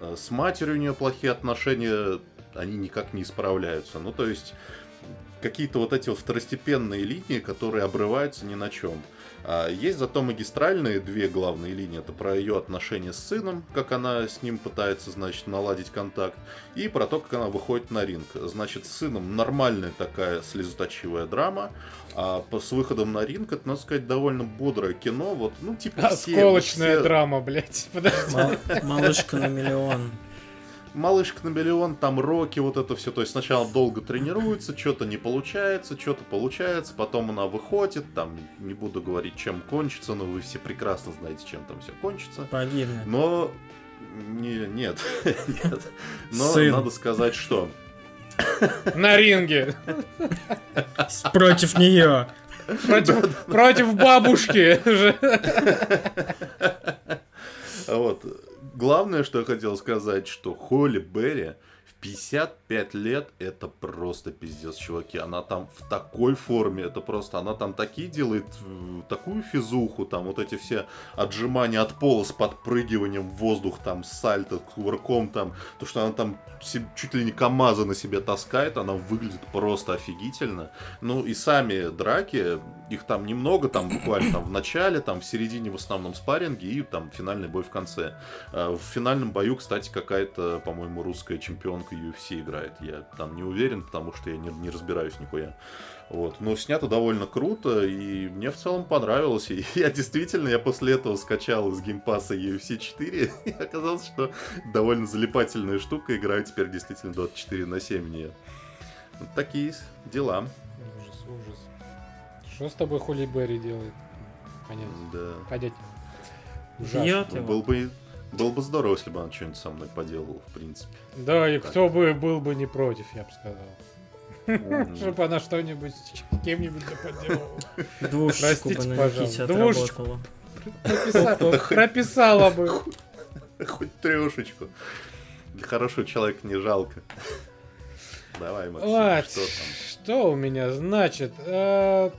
Э, С матерью у нее плохие отношения, они никак не исправляются. Ну, то есть, какие-то вот эти вот второстепенные линии, которые обрываются ни на чем. А есть зато магистральные две главные линии. Это про ее отношения с сыном, как она с ним пытается, значит, наладить контакт, и про то, как она выходит на ринг. Значит, с сыном нормальная такая слезоточивая драма, а по- с выходом на ринг, это, надо сказать, довольно бодрое кино. Вот, ну, типа, все- Осколочная все- драма, блядь. Подожди. Мал- Малышка на миллион. Малышка на миллион, там роки, вот это все. То есть сначала долго тренируется, что-то не получается, что-то получается, потом она выходит, там, не буду говорить, чем кончится, но вы все прекрасно знаете, чем там все кончится. Погибнет. Но не, нет, нет. Но Сын. надо сказать, что На ринге. Против нее. Против, против бабушки. же. вот главное, что я хотел сказать, что Холли Берри 55 лет это просто пиздец, чуваки. Она там в такой форме, это просто, она там такие делает, э, такую физуху, там вот эти все отжимания от пола с подпрыгиванием в воздух, там сальто, кувырком, там, то, что она там чуть ли не КамАЗа на себе таскает, она выглядит просто офигительно. Ну и сами драки, их там немного, там буквально там в начале, там в середине в основном спарринги и там финальный бой в конце. А В финальном бою, кстати, какая-то, по-моему, русская чемпионка UFC играет. Я там не уверен, потому что я не, не разбираюсь нихуя. Вот. Но снято довольно круто, и мне в целом понравилось. И я действительно, я после этого скачал из Game Pass а UFC 4, и оказалось, что довольно залипательная штука, играю теперь действительно 24 на 7 в нее. Вот такие дела. Ужас, ужас. Что с тобой Холли Берри делает? Понятно. Да. Понять. Ужасно. Бьет его. Был бы, был бы здорово, если бы она что-нибудь со мной поделала, в принципе. Да, и кто бы был бы не против, я бы сказал. Чтобы она что-нибудь с кем-нибудь поделала. Двушечку бы на пожалуйста. Никите Двушечку. Прописала, бы. Хоть трешечку. Хорошего человека не жалко. Давай, Максим, Вот, что там? что у меня значит? Э,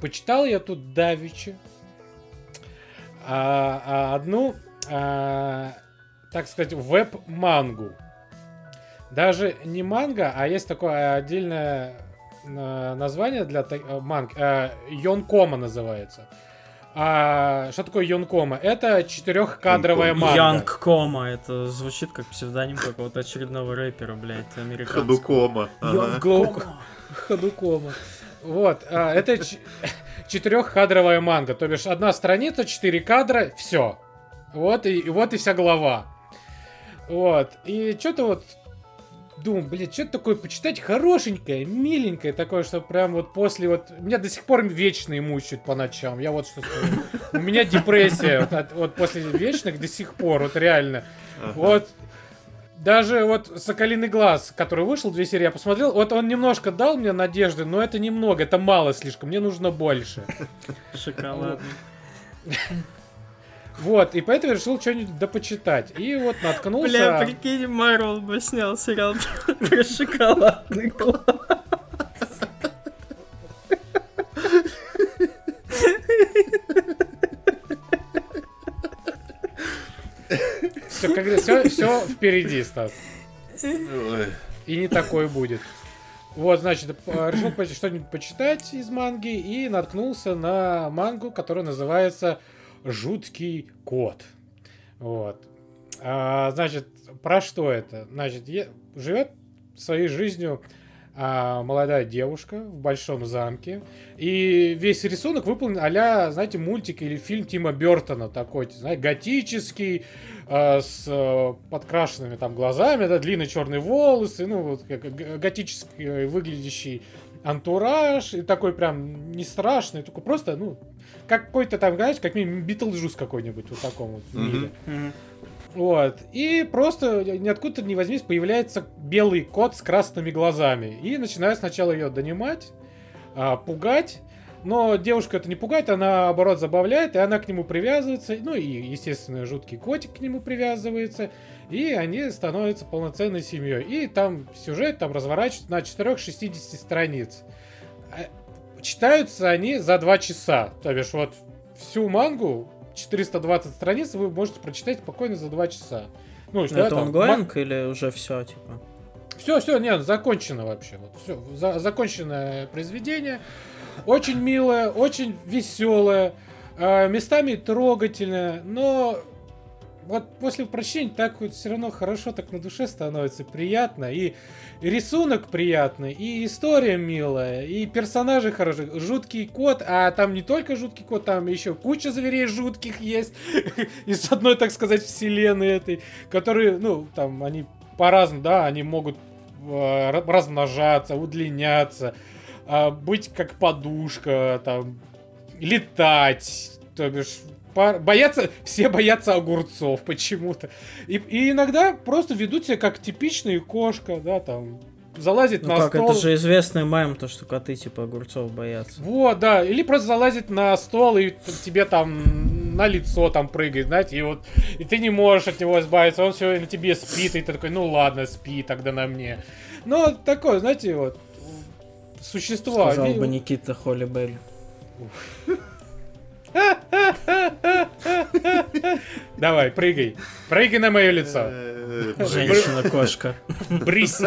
Почитал я тут Давичи. А, а, одну, а, так сказать, веб-мангу. Даже не манга, а есть такое отдельное э, название для э, манг. э, Йонкома называется. А, что такое Йонкома? Это четырехкадровая Йонкома. манга. Янг Кома, это звучит как псевдоним какого-то очередного рэпера, блядь, американского. Ходукома. Ага. Янг Глоу- Кома. Ходукома. Вот, а, это четырехкадровая манга, то бишь одна страница, четыре кадра, все. Вот и, и вот и вся глава. Вот, и что-то вот думаю, блин, что-то такое почитать хорошенькое, миленькое такое, что прям вот после вот... Меня до сих пор вечные мучают по ночам, я вот что скажу. У меня депрессия вот, от- вот после вечных до сих пор, вот реально. Ага. Вот даже вот Соколиный глаз, который вышел, две серии я посмотрел, вот он немножко дал мне надежды, но это немного, это мало слишком, мне нужно больше. Шоколадный. Вот, и поэтому я решил что-нибудь допочитать. И вот наткнулся... Бля, прикинь, Марвел бы снял сериал про шоколадный глаз. Все, когда все, все впереди, Стас. И не такой будет. Вот, значит, решил что-нибудь почитать из манги и наткнулся на мангу, которая называется «Жуткий кот». Вот. А, значит, про что это? Значит, е- живет своей жизнью а, молодая девушка в большом замке. И весь рисунок выполнен а знаете, мультик или фильм Тима Бертона такой, знаете, готический, а, с э, подкрашенными там глазами, да, длинные черные волосы, ну, вот как готический выглядящий антураж, и такой прям не страшный, такой просто, ну, как какой-то там, знаешь, как минимум Битлджус какой-нибудь вот таком вот Мгм. мире. Вот. И просто ниоткуда не возьмись, появляется белый кот с красными глазами. И начинает сначала ее донимать, а, пугать. Но девушка это не пугает, она наоборот забавляет, и она к нему привязывается. Ну и, естественно, жуткий котик к нему привязывается. И они становятся полноценной семьей. И там сюжет там разворачивается на 460 страниц. А, Читаются они за 2 часа. То бишь вот всю мангу 420 страниц вы можете прочитать спокойно за 2 часа. Ну, что Это онгоинг или уже все, типа? все, все, нет, закончено вообще. Вот, все, за- законченное произведение. Очень милое, очень веселое, э, местами трогательное, но вот после прочтения так вот все равно хорошо так на душе становится, приятно. И рисунок приятный, и история милая, и персонажи хорошие. Жуткий кот, а там не только жуткий кот, там еще куча зверей жутких есть из одной, так сказать, вселенной этой, которые, ну, там, они по-разному, да, они могут э, ра- размножаться, удлиняться, а, быть как подушка, там, летать, то бишь, боятся, все боятся огурцов почему-то. И, и иногда просто ведут себя как типичная кошка, да, там, залазит Ну на как, стол. это же известный мем, то, что коты типа огурцов боятся. Вот, да, или просто залазит на стол и тебе там на лицо там прыгает, знаете, и вот и ты не можешь от него избавиться, он все на тебе спит, и ты такой, ну ладно, спи тогда на мне. Ну, такое, знаете, вот существо. Сказал они- бы Никита Холлибель. Давай, прыгай. Прыгай на мое лицо. Женщина-кошка. Брись.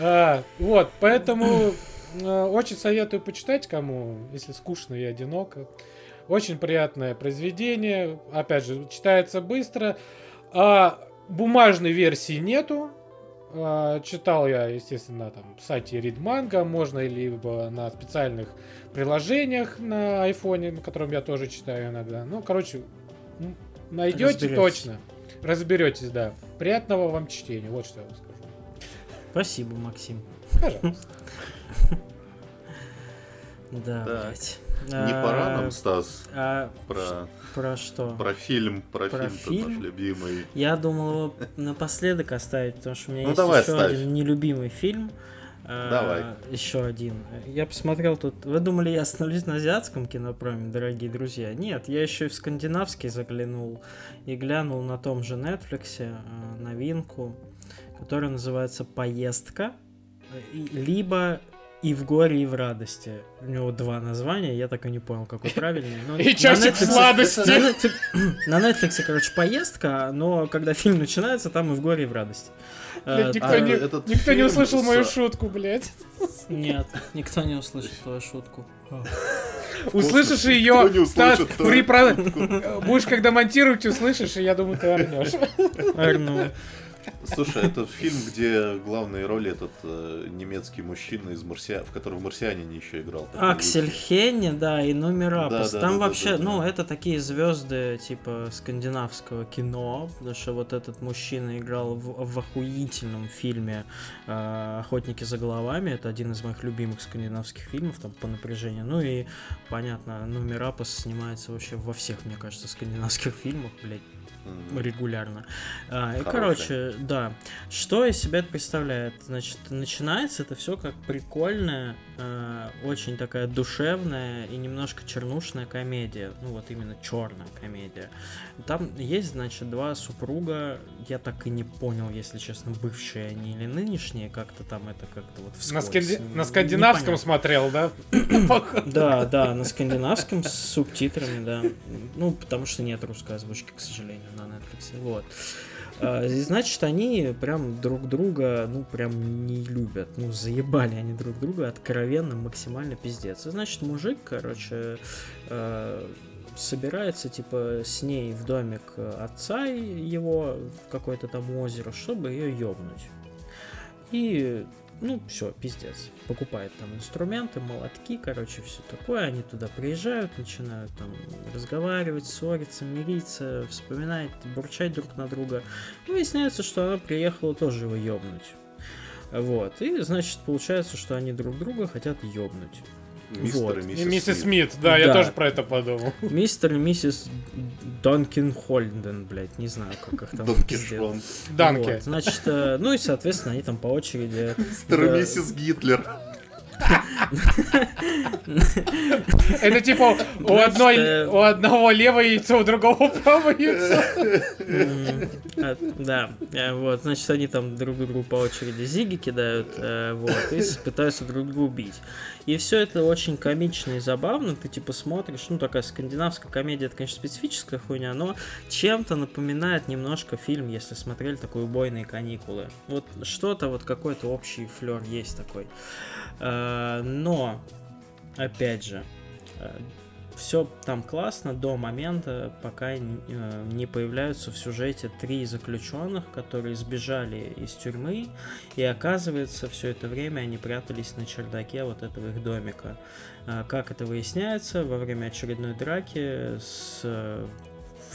А, Вот, поэтому э, очень советую почитать кому, если скучно и одиноко. Очень приятное произведение. Опять же, читается быстро. А, бумажной версии нету. А, читал я, естественно, на там, сайте Readmanga. Можно либо на специальных приложениях на айфоне, на котором я тоже читаю иногда. Ну, короче, найдете Разберетесь. точно. Разберетесь, да. Приятного вам чтения. Вот что я вам скажу. Спасибо, Максим. Пожалуйста. Да, блядь. Не А, пора нам, Стас, а, про, про что? про фильм, про, Про фильм, фильм? наш любимый. Я думал его напоследок оставить, потому что у меня Ну, есть давай еще оставь. один нелюбимый фильм. Э, Давай. Еще один. Я посмотрел тут... Вы думали, я остановлюсь на азиатском кинопроме, дорогие друзья? Нет, я еще и в скандинавский заглянул и глянул на том же Netflix э, новинку, которая называется «Поездка», либо «И в горе, и в радости». У него два названия, я так и не понял, какой правильный. но И часик Netflix сладости. На Netflix, на Netflix, короче, поездка, но когда фильм начинается, там и в горе, и в радости. Э, Блядь, никто, а не, никто не услышал с- мою шутку, блядь. Нет, никто не услышит твою шутку. Услышишь ее, Стас, при будешь когда монтировать, услышишь, и я думаю, ты орнешь. Арну. Слушай, это фильм, где главные роли этот э, немецкий мужчина из Марсиа... в котором в Марсианине еще играл. Аксель. Хенни, да, и номера. Да, да, Там да, вообще, ну, это такие звезды, типа, скандинавского кино, потому что вот этот мужчина играл в, в охуительном фильме э, «Охотники за головами». Это один из моих любимых скандинавских фильмов, там, по напряжению. Ну и, понятно, номера снимается вообще во всех, мне кажется, скандинавских фильмах, блядь, Регулярно. А, и, короче, да. Что из себя это представляет? Значит, начинается это все как прикольная, э, очень такая душевная и немножко чернушная комедия. Ну, вот именно черная комедия. Там есть, значит, два супруга. Я так и не понял, если честно, бывшие они или нынешние. Как-то там это как-то вот На, вскользь. сканди- Н- на скандинавском непонятно. смотрел, да? Да, да, на скандинавском с субтитрами, да. Ну, потому что нет русской озвучки, к сожалению, на Netflix. Вот. А, значит, они прям друг друга, ну, прям не любят. Ну, заебали они друг друга откровенно, максимально пиздец. И значит, мужик, короче, э, собирается, типа, с ней в домик отца его в какое-то там озеро, чтобы ее ёбнуть. И, ну, все, пиздец. Покупает там инструменты, молотки, короче, все такое. Они туда приезжают, начинают там разговаривать, ссориться, мириться, вспоминать, бурчать друг на друга. И выясняется, что она приехала тоже его ёбнуть. Вот. И, значит, получается, что они друг друга хотят ёбнуть. Мистер Вот. и И миссис, миссис Смит. Смит, да, я Да. тоже про это подумал. Мистер и миссис Донкин Хольден, блядь, не знаю, как их там Дон пиздец. Кишон. Данки. Вот, значит, э, ну и, соответственно, они там по очереди... Мистер и миссис Гитлер. Это типа у, одной, э, у одного левое яйцо, у другого правое яйцо. Да, э, вот, значит, они там друг другу по очереди зиги кидают, э, вот, и пытаются друг друга убить. И все это очень комично и забавно, ты типа смотришь, ну, такая скандинавская комедия, это, конечно, специфическая хуйня, но чем-то напоминает немножко фильм, если смотрели такой «Убойные каникулы». Вот что-то, вот какой-то общий флер есть такой. Э, Но, опять же, все там классно до момента, пока э, не появляются в сюжете три заключенных, которые сбежали из тюрьмы, и оказывается, все это время они прятались на чердаке вот этого их домика. Как это выясняется, во время очередной драки с э,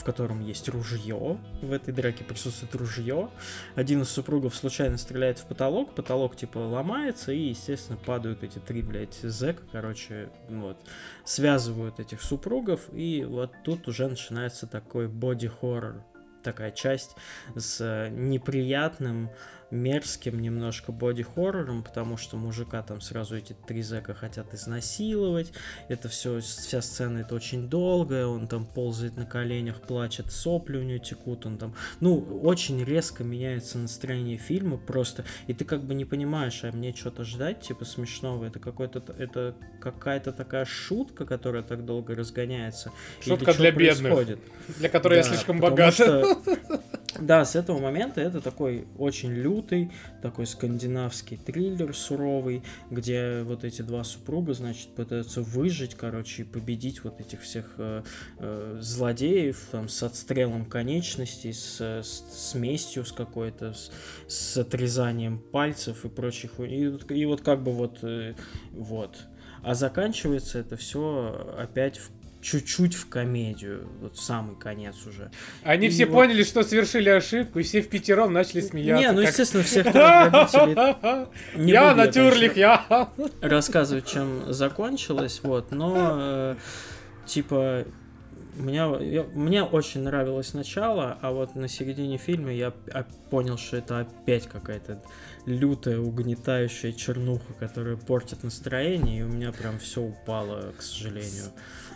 в котором есть ружье. В этой драке присутствует ружье. Один из супругов случайно стреляет в потолок, потолок типа ломается, и, естественно, падают эти три, блядь, зэка, короче, вот, связывают этих супругов, и вот тут уже начинается такой боди-хоррор, такая часть с э, неприятным, мерзким немножко боди-хоррором, потому что мужика там сразу эти три зэка хотят изнасиловать, это все, вся сцена это очень долгая, он там ползает на коленях, плачет, сопли у него текут, он там, ну, очень резко меняется настроение фильма просто, и ты как бы не понимаешь, а мне что-то ждать, типа, смешного, это какой-то, это какая-то такая шутка, которая так долго разгоняется. Шутка для бедных. происходит? Для которой я Да, слишком потому богат. что- Да, с этого момента это такой очень лютый, такой скандинавский триллер суровый, где вот эти два супруга, значит, пытаются выжить, короче, и победить вот этих всех э, э, злодеев, там, с отстрелом конечностей, с, с, с местью с какой-то, с, с отрезанием пальцев и прочих. И, и вот как бы вот, э, вот. А заканчивается это все опять в чуть-чуть в комедию, вот самый конец уже. Они И все вот- поняли, что совершили ошибку, и все в пятером начали смеяться. Не, ну как- естественно, всех не Я натюрлих, я. рассказывать, чем закончилось, вот, но типа меня, я, мне очень нравилось начало, а вот на середине фильма я понял, что это опять какая-то лютая, угнетающая чернуха, которая портит настроение, и у меня прям все упало, к сожалению.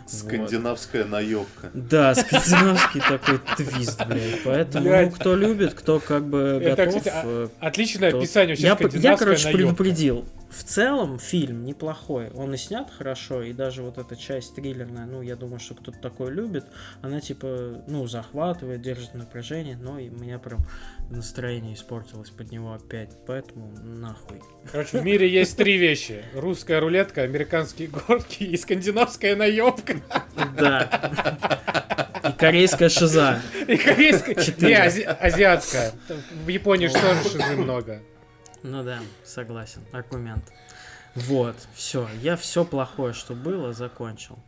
Скандинавская вот. наебка. Да, скандинавский такой твист, блядь. Поэтому, ну, кто любит, кто как бы Это, готов... кстати, э, отличное описание вообще я, короче, предупредил. В целом фильм неплохой. Он и снят хорошо, и даже вот эта часть триллерная, ну, я думаю, что кто-то такой любит, она типа, ну, захватывает, держит напряжение, но и у меня прям настроение испортилось под него опять. Поэтому нахуй. Короче, в мире есть три вещи. Русская рулетка, американские горки и скандинавская наебка. Да. И корейская шиза. И корейская... Не, ази... азиатская. В Японии же тоже шизы много. Ну да, согласен. Аргумент. Вот, все. Я все плохое, что было, закончил.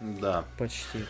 Да. Почти.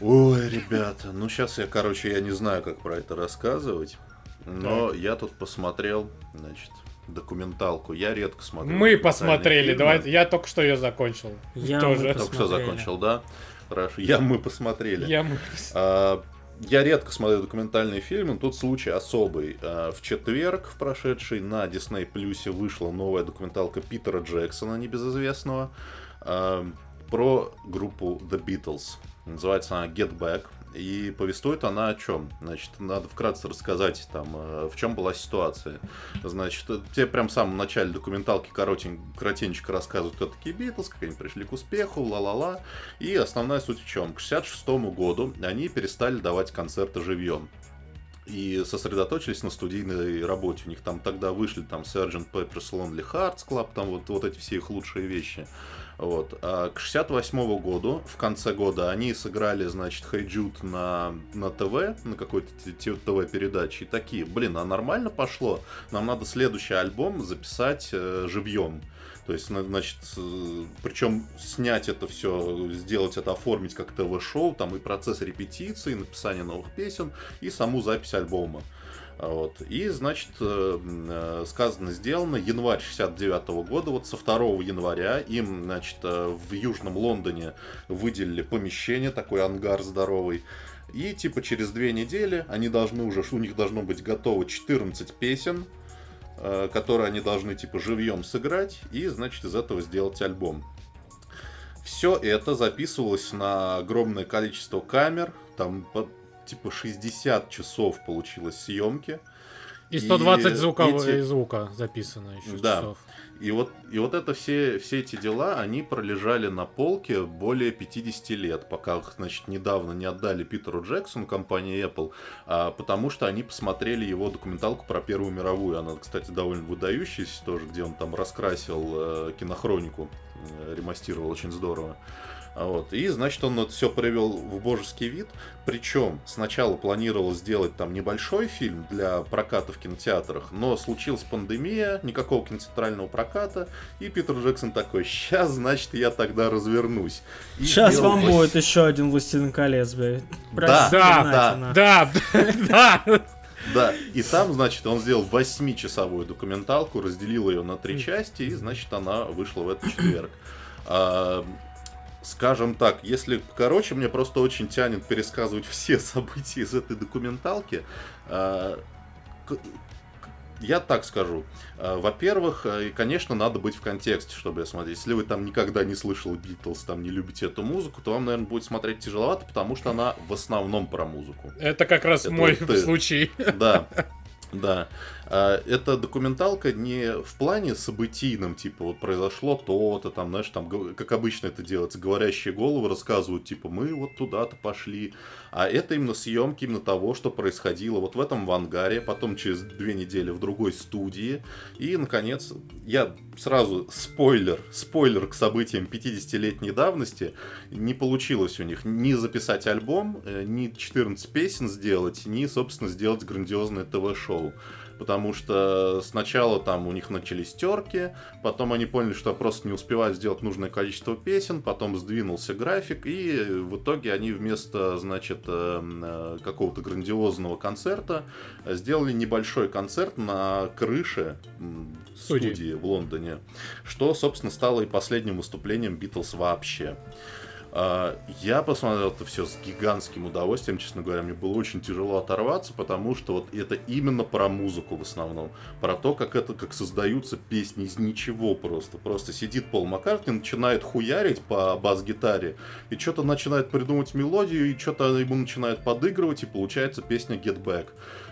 Ой, ребята, ну сейчас я, короче, я не знаю, как про это рассказывать, но так. я тут посмотрел, значит, документалку. Я редко смотрю. Мы посмотрели, давай, я только что ее закончил. Я тоже. Только что закончил, да? Хорошо. Я мы посмотрели. Я мы. А, я редко смотрю документальные фильмы, тут случай особый. А, в четверг, в прошедший, на Disney Plus вышла новая документалка Питера Джексона, небезызвестного, а, про группу The Beatles. Называется она Get Back. И повествует она о чем? Значит, надо вкратце рассказать, там, э, в чем была ситуация. Значит, тебе прям в самом начале документалки коротень, коротенько рассказывают, кто такие Битлз, как они пришли к успеху, ла-ла-ла. И основная суть в чем? К 66 году они перестали давать концерты живьем и сосредоточились на студийной работе. У них там тогда вышли там Sgt. Pepper's Lonely Hearts Club, там вот, вот эти все их лучшие вещи. Вот. А к 68 году, в конце года, они сыграли, значит, Jude на, на ТВ, на какой-то ТВ-передаче. И такие, блин, а нормально пошло? Нам надо следующий альбом записать э, живьем. То есть, значит, причем снять это все, сделать это, оформить как ТВ-шоу, там и процесс репетиции, написания новых песен, и саму запись альбома. Вот. И, значит, э, э, сказано, сделано, январь 69 -го года, вот со 2 января им, значит, э, в Южном Лондоне выделили помещение, такой ангар здоровый, и, типа, через две недели они должны уже, у них должно быть готово 14 песен, которые они должны, типа, живьем сыграть, и, значит, из этого сделать альбом. Все это записывалось на огромное количество камер, там типа 60 часов получилось съемки. И 120 и звукового эти... звука записано еще да. часов. И вот, и вот это все, все эти дела, они пролежали на полке более 50 лет, пока их, значит, недавно не отдали Питеру Джексону, компании Apple, а, потому что они посмотрели его документалку про Первую мировую. Она, кстати, довольно выдающаяся тоже, где он там раскрасил э, кинохронику, э, ремастировал очень здорово. Вот. И, значит, он это все привел в божеский вид. Причем сначала планировал сделать там небольшой фильм для проката в кинотеатрах, но случилась пандемия, никакого киноцентрального проката, и Питер Джексон такой, сейчас, значит, я тогда развернусь. И сейчас вам 8... будет еще один «Властелин колец», блядь. Да, да, да, да, да. Да, и там, значит, он сделал восьмичасовую документалку, разделил ее на три части, и, значит, она вышла в этот четверг. Скажем так, если короче, мне просто очень тянет пересказывать все события из этой документалки. А, я так скажу. А, во-первых, э, конечно, надо быть в контексте, чтобы смотреть. Если вы там никогда не слышали Битлз, там не любите эту музыку, то вам, наверное, будет смотреть тяжеловато, потому что она в основном про музыку. Это как раз Это мой вот случай. Да. Да. А, эта документалка не в плане событийном, типа, вот произошло то-то, там, знаешь, там, как обычно это делается, говорящие головы рассказывают, типа, мы вот туда-то пошли. А это именно съемки именно того, что происходило вот в этом ангаре, потом через две недели в другой студии. И, наконец, я сразу спойлер, спойлер к событиям 50-летней давности, не получилось у них ни записать альбом, э, ни 14 песен сделать, ни, собственно, сделать грандиозное ТВ-шоу потому что сначала там у них начались терки, потом они поняли, что просто не успевают сделать нужное количество песен, потом сдвинулся график, и в итоге они вместо, значит, э, э, какого-то грандиозного концерта сделали небольшой концерт на крыше студии, студии в Лондоне, что, собственно, стало и последним выступлением Битлз вообще. А, я посмотрел это все с гигантским удовольствием, честно говоря. Мне было очень тяжело оторваться, потому что вот это именно про музыку в основном. Про то, как это, как создаются песни из ничего просто. Просто сидит Пол Маккартни, начинает хуярить по бас-гитаре, и что-то начинает придумывать мелодию, и что-то ему начинает подыгрывать, и получается песня Get Back.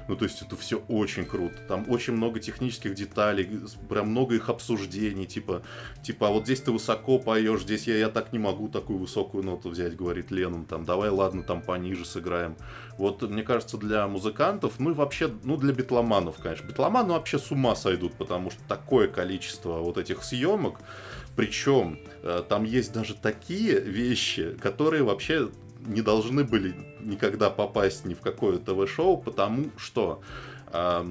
Ну, то есть это все очень круто. Там очень много технических деталей, прям много их обсуждений, типа, типа, а вот здесь ты высоко поешь, здесь я, я так не могу такую высокую ноту взять, говорит Леннон, там, давай, ладно, там пониже сыграем. Вот, мне кажется, для музыкантов, ну и вообще, ну для битломанов, конечно. Битломаны вообще с ума сойдут, потому что такое количество вот этих съемок, причем э, там есть даже такие вещи, которые вообще не должны были никогда попасть ни в какое ТВ-шоу, потому что э,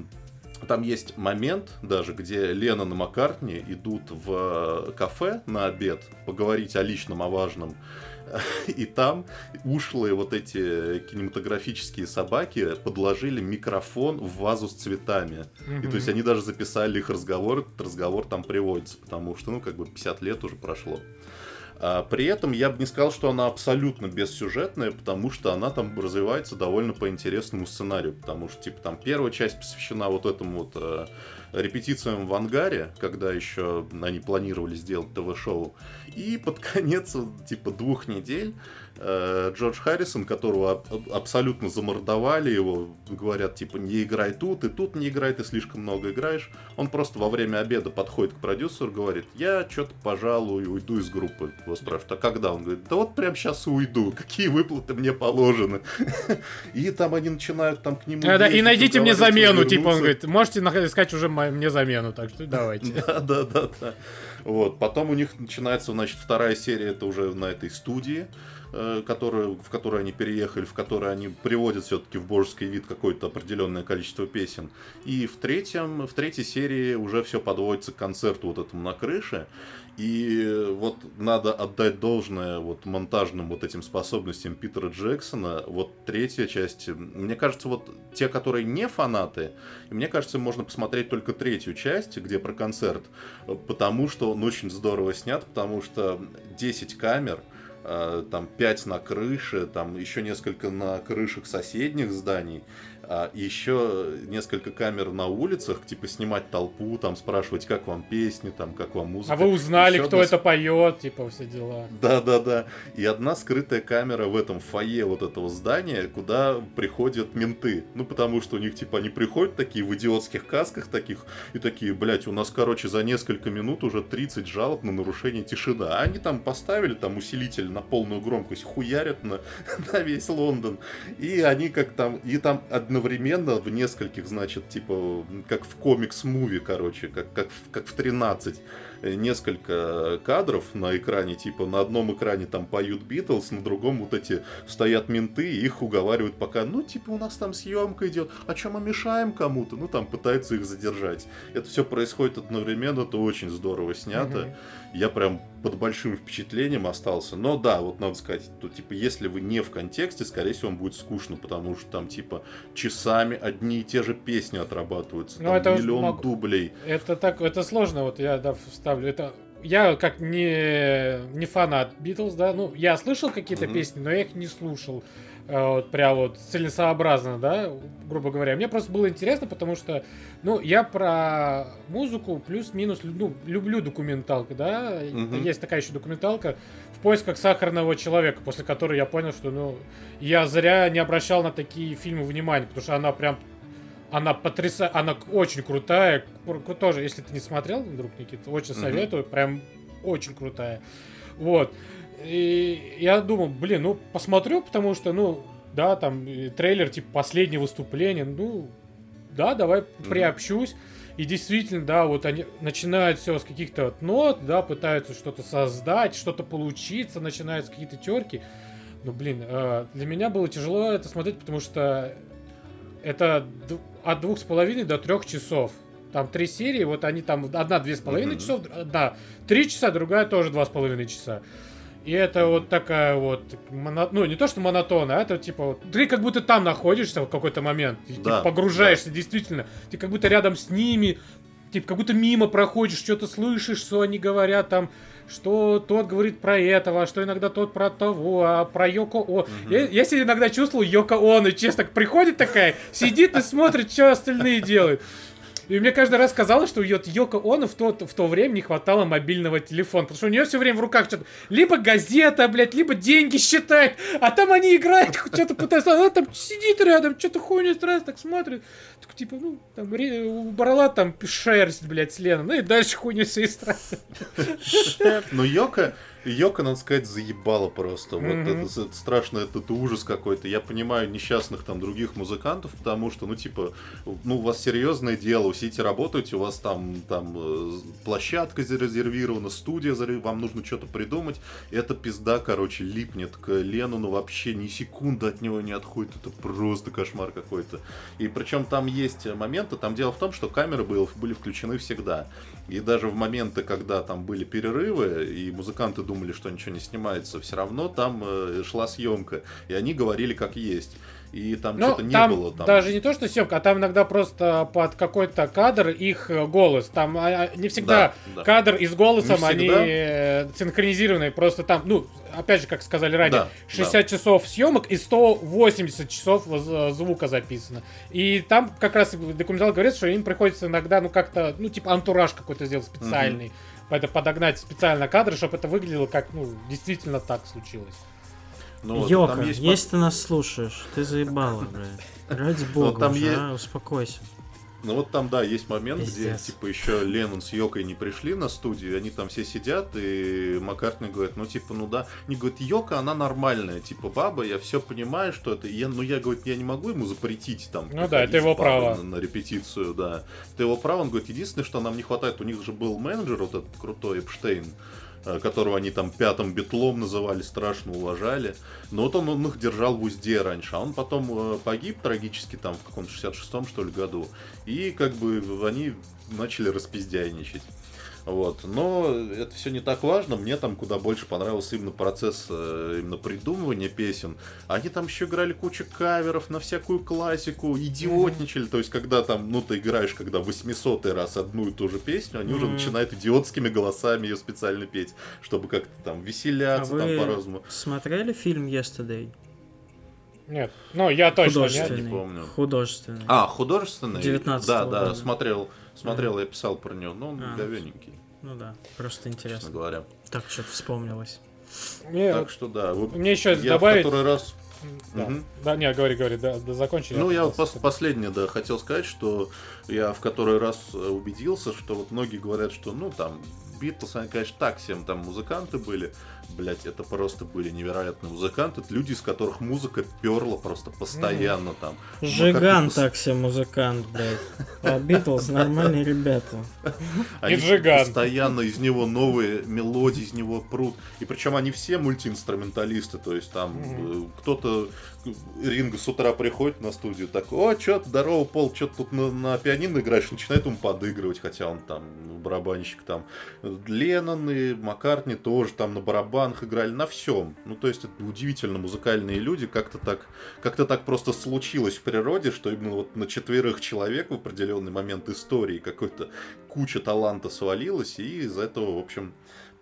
там есть момент даже, где Лена и Маккартни идут в кафе на обед поговорить о личном, о важном. И там ушлые вот эти кинематографические собаки подложили микрофон в вазу с цветами. Mm-hmm. И то есть они даже записали их разговор, этот разговор там приводится, потому что, ну, как бы 50 лет уже прошло. А при этом я бы не сказал, что она абсолютно бессюжетная, потому что она там развивается довольно по интересному сценарию, потому что, типа, там первая часть посвящена вот этому вот э, репетициям в ангаре, когда еще они планировали сделать ТВ-шоу, и под конец, типа, двух недель Джордж Харрисон, которого абсолютно замордовали его, говорят, типа, не играй тут, и тут не играй, ты слишком много играешь. Он просто во время обеда подходит к продюсеру, говорит, я что-то, пожалуй, уйду из группы. Его спрашивают, а когда? Он говорит, да вот прям сейчас уйду, какие выплаты мне положены. И там они начинают там к нему... Да, да, и найдите мне замену, типа, он говорит, можете искать уже мне замену, так что давайте. Да, да, да, да. Вот, потом у них начинается, значит, вторая серия, это уже на этой студии. Э, которую, в которую они переехали, в которой они приводят все-таки в божеский вид какое-то определенное количество песен. И в, третьем, в третьей серии уже все подводится к концерту вот этому на крыше. И вот надо отдать должное вот монтажным вот этим способностям Питера Джексона. Вот третья часть, мне кажется, вот те, которые не фанаты, мне кажется, можно посмотреть только третью часть, где про концерт, потому что он очень здорово снят, потому что 10 камер, Э, там 5 на крыше, там еще несколько на крышах соседних зданий а еще несколько камер на улицах, типа снимать толпу, там спрашивать, как вам песни, там, как вам музыка. А вы узнали, еще кто одна... это поет, типа, все дела. Да, да, да. И одна скрытая камера в этом фойе вот этого здания, куда приходят менты. Ну, потому что у них, типа, они приходят такие в идиотских касках таких, и такие, блядь, у нас, короче, за несколько минут уже 30 жалоб на нарушение тишины. А они там поставили там усилитель на полную громкость, хуярят на, на весь Лондон. И они как там, и там одно одновременно в нескольких, значит, типа, как в комикс-муви, короче, как, как, как в 13 Э, несколько кадров на экране, типа на одном экране там поют Битлз, на другом вот эти стоят менты, и их уговаривают пока, ну типа у нас там съемка идет, а чем мы мешаем кому-то? Ну там пытаются их задержать. Это все происходит одновременно, это очень здорово снято. Угу. Я прям под большим впечатлением остался. Но да, вот надо сказать, то типа если вы не в контексте, скорее всего, вам будет скучно, потому что там типа часами одни и те же песни отрабатываются, ну, это миллион могу... дублей. Это так, это сложно, вот я да, вставлю ставлю. Это я как не, не фанат Битлз, да, ну, я слышал какие-то mm-hmm. песни, но я их не слушал вот прям вот целесообразно, да, грубо говоря. Мне просто было интересно, потому что, ну, я про музыку плюс-минус, ну, люблю документалку, да, mm-hmm. есть такая еще документалка в поисках сахарного человека, после которой я понял, что, ну, я зря не обращал на такие фильмы внимания, потому что она прям она потрясающая, она очень крутая. Тоже, если ты не смотрел, вдруг, Никита, очень mm-hmm. советую. Прям очень крутая. Вот. И я думал, блин, ну посмотрю, потому что, ну, да, там трейлер типа последнее выступление, ну, да, давай mm-hmm. приобщусь. И действительно, да, вот они начинают все с каких-то вот нот, да, пытаются что-то создать, что-то получиться, начинаются какие-то терки. Ну, блин, э, для меня было тяжело это смотреть, потому что это от двух с половиной до трех часов. Там три серии, вот они там, одна две с половиной часов, одна три часа, другая тоже два с половиной часа. И это вот такая вот, моно... ну не то что монотонно, а это типа вот, ты как будто там находишься в какой-то момент, ты, да, ты погружаешься да. действительно, ты как будто рядом с ними, типа, как будто мимо проходишь, что-то слышишь, что они говорят, там, что тот говорит про этого, а что иногда тот про того, а про Йоко О. Я, я себя иногда чувствовал Йоко Он, и честно, приходит такая, сидит и смотрит, что остальные делают. И мне каждый раз казалось, что вот Йоко Оно в то, в то время не хватало мобильного телефона. Потому что у нее все время в руках что-то... Либо газета, блядь, либо деньги считает. А там они играют, что-то пытаются... Она там сидит рядом, что-то хуйню страсть так смотрит. Так, типа, ну, там, ре- убрала там шерсть, блядь, с Лены. Ну и дальше хуйню страсть. Но Йока, Йока, надо сказать, заебала просто. Вот это, это страшно, это, это ужас какой-то. Я понимаю несчастных там других музыкантов, потому что, ну, типа, ну, у вас серьезное дело, вы сидите работаете, у вас там, там э, площадка зарезервирована, студия, вам нужно что-то придумать. И эта пизда, короче, липнет к Леннону вообще ни секунды от него не отходит. Это просто кошмар какой-то. И причем там есть моменты, там дело в том, что камеры были, были включены всегда. И даже в моменты, когда там были перерывы, и музыканты думали, что ничего не снимается, все равно там э, шла съемка. И они говорили как есть. И там Ну, что-то не там было. Там... даже не то, что съемка, а там иногда просто под какой-то кадр их э, голос. Там а, а, не всегда Да, да. кадр и с голосом, они э, синхронизированы. Просто там, ну, опять же, как сказали ранее, Да, 60 часов съемок и 180 часов воз- звука записано. И там как раз документал говорит, что им приходится иногда, ну, как-то, ну, типа антураж какой-то сделать специальный. Это подогнать специально кадры, чтобы это выглядело как, ну, действительно так случилось. Ну, Йока, там есть если ты нас слушаешь, ты заебала, блядь. Ради бога, там уже, е- а, успокойся. Ну вот там, да, есть момент, где Пиздец. типа еще Леннон с Йокой не пришли на студию, они там все сидят, и Маккартни говорит, ну типа, ну да, не говорит, Йока, она нормальная, типа баба, я все понимаю, что это, я, ну я, говорит, я не могу ему запретить там. Ну да, это его право. На, на репетицию, да. Это его право, он говорит, единственное, что нам не хватает, у них же был менеджер вот этот крутой Эпштейн, которого они там пятым битлом называли, страшно уважали. Но вот он, он их держал в узде раньше, а он потом э, погиб трагически там в каком-то 66-м, что ли, году. И как бы они начали распиздяйничать. Вот. Но это все не так важно. Мне там куда больше понравился именно процесс э, именно придумывания песен. Они там еще играли кучу каверов на всякую классику, идиотничали. То есть, когда там, ну, ты играешь, когда 800 раз одну и ту же песню, они уже начинают идиотскими голосами ее специально петь, чтобы как-то там А веселяться, там вы по-разному. смотрели фильм Yesterday? Нет, ну, я точно. Не помню. Художественный. А, художественный? 19-го Да, да, года. смотрел, смотрел, я писал про него, но он А. говененький, Ну да, просто честно интересно. говоря. Так что-то вспомнилось. Мне, Так что да, вот мне еще я добавить... в который раз... Да, Мгм. да, не, говори, говори, да, да закончи. Ну, я пос- последнее, да, хотел сказать, что я в который раз э, убедился, что вот многие говорят, что, ну, там, Битлз, они, конечно, так всем там музыканты были. Блять, это просто были невероятные музыканты. Это люди, из которых музыка перла просто постоянно там. Жиган как-то так себе музыкант, блядь. А Битлз нормальные ребята. Они постоянно из него новые мелодии, из него прут. И причем они все мультиинструменталисты. То есть там э, кто-то Ринго с утра приходит на студию, так, о, чё, здорово, Пол, ты тут на, на пианино играешь, начинает ему подыгрывать, хотя он там барабанщик там. Леннон и Маккартни тоже там на барабанах играли, на всем. Ну, то есть, это удивительно музыкальные люди, как-то так, как-то так просто случилось в природе, что именно вот на четверых человек в определенный момент истории какой-то куча таланта свалилась, и из этого, в общем,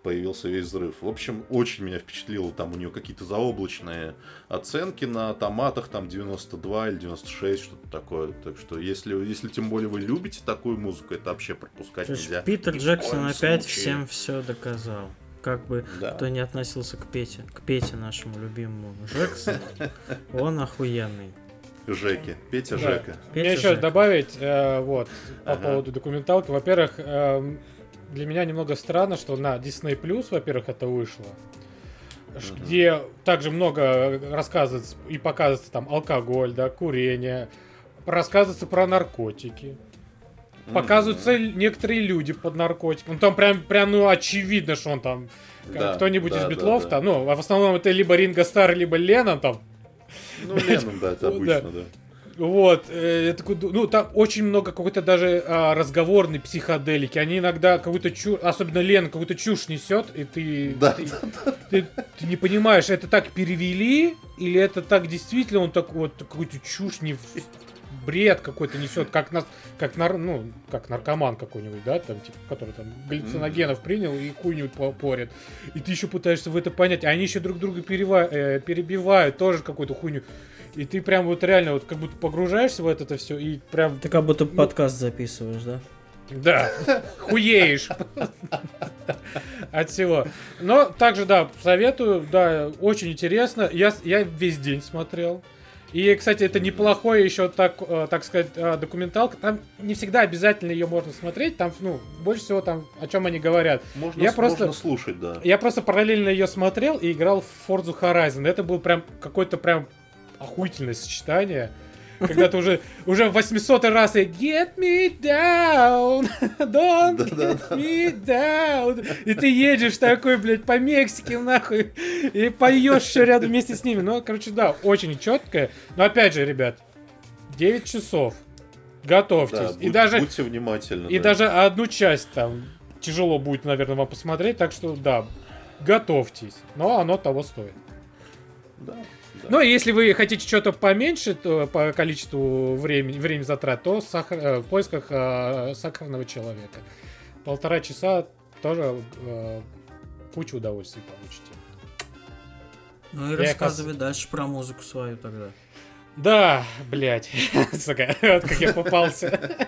появился весь взрыв. В общем, очень меня впечатлило, там у нее какие-то заоблачные оценки на томатах, там 92 или 96, что-то такое. Так что, если, если тем более вы любите такую музыку, это вообще пропускать То нельзя. Питер Джексон опять случае. всем все доказал. Как бы Да. кто не относился к Пете, к Пете нашему любимому Джексону, он охуенный. Жеки. Петя Да. Жека. Мне Петя еще Жека. добавить, э, вот, по Ага. поводу документалки. Во-первых, эм, для меня немного странно, что на Disney Plus, во-первых, это вышло. Мгм. Где также много рассказывается и показывается там алкоголь, да, курение, рассказывается про наркотики. Показываются л- некоторые люди под наркотиком. Ну, там прям, прям, ну, очевидно, что он там Да, кто-нибудь да, из да, битлов да. там, ну, а в основном это либо Ринго Стар, либо Леннон там, Ну, Леннон, да, это обычно, да. Вот, э, такой, ну там очень много какой-то даже а, разговорной психоделики. Они иногда какую-то чушь, особенно Лен, какую-то чушь несет, и ты, Да, ты, ты- ты не понимаешь, это так перевели, или это так действительно он так вот какую-то чушь не... бред какой-то несет, как, на, как, нар, ну, как наркоман какой-нибудь, да, там, типа, который там галлюциногенов принял и хуйню по- порит. И ты еще пытаешься в это понять, а они еще друг друга перева- э, перебивают, тоже какую-то хуйню. И ты прям вот реально вот как будто погружаешься в это все и прям Ты как будто подкаст записываешь, да? да, хуеешь от всего. Но также, да, советую, да, очень интересно. Я, я весь день смотрел. И, кстати, это неплохой еще, так, э, так сказать, э, документалка. Там не всегда обязательно ее можно смотреть. Там, ну, больше всего там, о чем они говорят. Можно, Я просто- можно слушать, да. Я просто параллельно ее смотрел и играл в Forza Horizon. Это был прям какое-то прям охуительное сочетание. Когда ты уже, уже в 800 раз и Get me down, don't get me down. И ты едешь такой, блядь, по Мексике, нахуй, и поешь еще рядом вместе с ними. Ну, короче, да, очень четкое. Но опять же, ребят, 9 часов. Готовьтесь. Да, и будь- даже, будьте внимательны. и да. даже одну часть там тяжело будет, наверное, вам посмотреть, так что да, готовьтесь. Но оно того стоит. Да, да. Ну, и если вы хотите что-то поменьше то по количеству времени, времени затрат, то сахар, э, в поисках э, сахарного человека. Полтора часа тоже э, кучу удовольствий получите. Ну и Я рассказывай дальше про музыку свою тогда. Да, блядь, сука, вот как я попался.